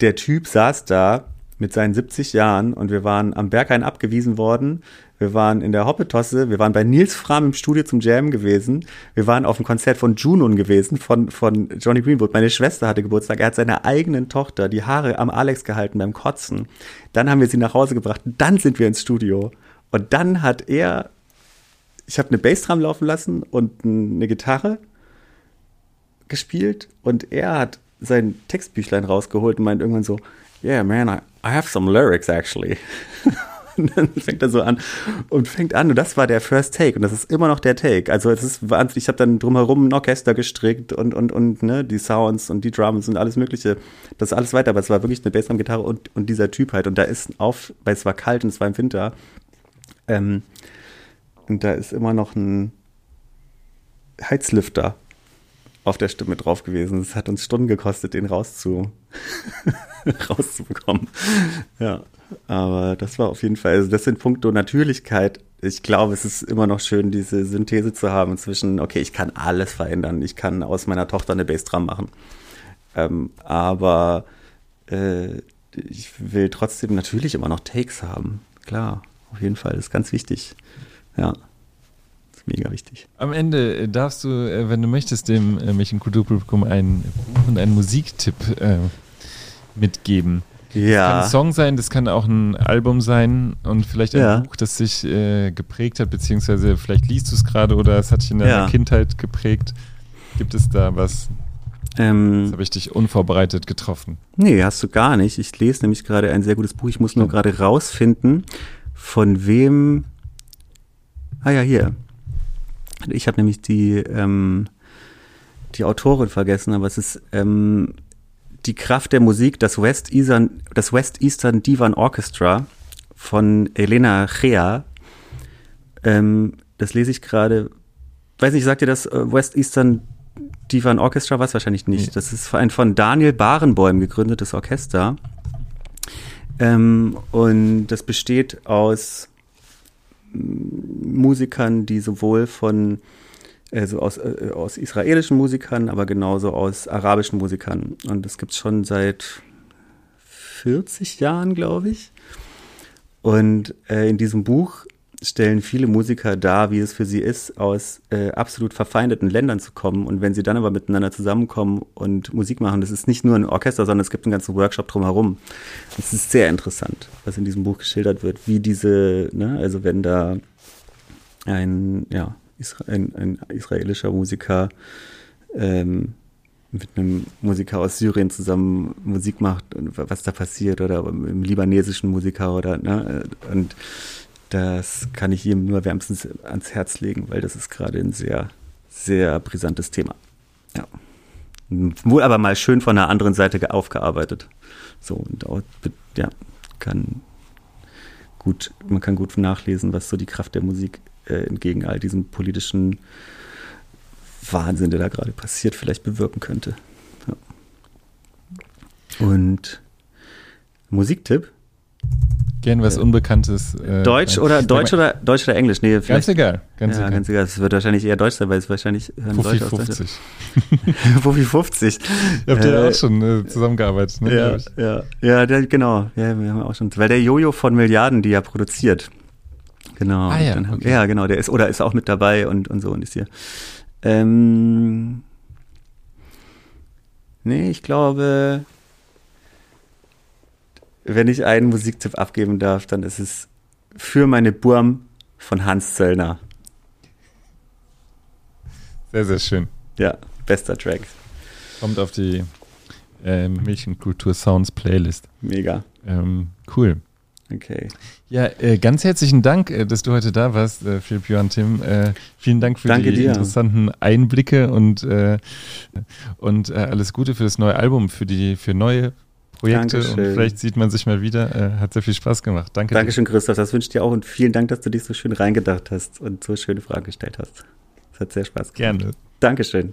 der Typ saß da mit seinen 70 Jahren und wir waren am Berghain abgewiesen worden. Wir waren in der Hoppetosse, wir waren bei Nils Fram im Studio zum Jam gewesen. Wir waren auf dem Konzert von Junon gewesen, von, von Johnny Greenwood. Meine Schwester hatte Geburtstag. Er hat seiner eigenen Tochter die Haare am Alex gehalten beim Kotzen. Dann haben wir sie nach Hause gebracht. Dann sind wir ins Studio. Und dann hat er, ich habe eine Bassdrum laufen lassen und eine Gitarre gespielt und er hat sein Textbüchlein rausgeholt und meint irgendwann so, yeah man, I, I have some lyrics actually. und dann fängt er so an und fängt an und das war der First Take und das ist immer noch der Take. Also es ist wahnsinnig, ich habe dann drumherum ein Orchester gestrickt und und und ne, die Sounds und die Drums und alles mögliche. Das ist alles weiter, aber es war wirklich eine Bassdrum-Gitarre und, und dieser Typ halt und da ist auf, weil es war kalt und es war im Winter ähm, und da ist immer noch ein Heizlüfter auf der Stimme drauf gewesen. Es hat uns Stunden gekostet, den rauszu rauszubekommen. Ja, aber das war auf jeden Fall, also das sind Punkte Natürlichkeit. Ich glaube, es ist immer noch schön, diese Synthese zu haben zwischen, okay, ich kann alles verändern. Ich kann aus meiner Tochter eine Bassdrum machen. Ähm, aber äh, ich will trotzdem natürlich immer noch Takes haben. Klar, auf jeden Fall, das ist ganz wichtig. Ja mega wichtig. Am Ende äh, darfst du, äh, wenn du möchtest, dem äh, Kulturpublikum einen Buch und einen Musiktipp äh, mitgeben. Ja. Das kann ein Song sein, das kann auch ein Album sein und vielleicht ein ja. Buch, das sich äh, geprägt hat, beziehungsweise vielleicht liest du es gerade oder es hat dich in deiner ja. Kindheit geprägt. Gibt es da was? Ähm, das habe ich dich unvorbereitet getroffen. Nee, hast du gar nicht. Ich lese nämlich gerade ein sehr gutes Buch. Ich muss nur gerade rausfinden, von wem. Ah ja, hier. Ich habe nämlich die, ähm, die Autorin vergessen, aber es ist ähm, die Kraft der Musik, das West Eastern, das West Eastern Divan Orchestra von Elena Chea. Ähm, das lese ich gerade. Weiß nicht, sagt ihr das äh, West Eastern Divan Orchestra was? Wahrscheinlich nicht. Nee. Das ist ein von Daniel Barenboim gegründetes Orchester. Ähm, und das besteht aus Musikern, die sowohl von also aus, äh, aus israelischen Musikern, aber genauso aus arabischen Musikern. Und das gibt es schon seit 40 Jahren, glaube ich. Und äh, in diesem Buch stellen viele Musiker dar, wie es für sie ist, aus äh, absolut verfeindeten Ländern zu kommen. Und wenn sie dann aber miteinander zusammenkommen und Musik machen, das ist nicht nur ein Orchester, sondern es gibt einen ganzen Workshop drumherum. Es ist sehr interessant, was in diesem Buch geschildert wird, wie diese, ne, also wenn da ein, ja, ein, ein israelischer Musiker ähm, mit einem Musiker aus Syrien zusammen Musik macht und was da passiert oder einem libanesischen Musiker oder ne, und das kann ich ihm nur wärmstens ans Herz legen, weil das ist gerade ein sehr, sehr brisantes Thema. Ja. Wohl aber mal schön von der anderen Seite aufgearbeitet. So, und auch, ja, kann gut, man kann gut nachlesen, was so die Kraft der Musik äh, entgegen all diesem politischen Wahnsinn, der da gerade passiert, vielleicht bewirken könnte. Ja. Und Musiktipp Gern was Unbekanntes. Äh, Deutsch oder Deutsch oder Deutsch oder Englisch? Nee, ganz egal. Ganz ja, egal. ganz egal. Es wird wahrscheinlich eher Deutsch sein, weil es wahrscheinlich Puffy 50. Puffy 50. Habt ihr äh, auch schon äh, zusammengearbeitet, ne? Ja, ja, ja der, genau. Ja, wir haben auch schon. Weil der Jojo von Milliarden, die ja produziert. Genau. Ah, ja, okay. ja, genau. Der ist oder ist auch mit dabei und und so und ist hier. Ähm, nee, ich glaube wenn ich einen Musiktipp abgeben darf, dann ist es für meine Burm von Hans Zöllner. Sehr, sehr schön. Ja, bester Track. Kommt auf die äh, Mädchenkultur Sounds Playlist. Mega. Ähm, cool. Okay. Ja, äh, ganz herzlichen Dank, äh, dass du heute da warst, äh, Philipp Johann Tim. Äh, vielen Dank für Danke die dir. interessanten Einblicke und, äh, und äh, alles Gute für das neue Album, für die für neue Projekte Dankeschön. und vielleicht sieht man sich mal wieder. Hat sehr viel Spaß gemacht. Danke. Dankeschön, dir. Christoph. Das wünsche ich dir auch und vielen Dank, dass du dich so schön reingedacht hast und so schöne Fragen gestellt hast. Es hat sehr Spaß gemacht. Gerne. Dankeschön.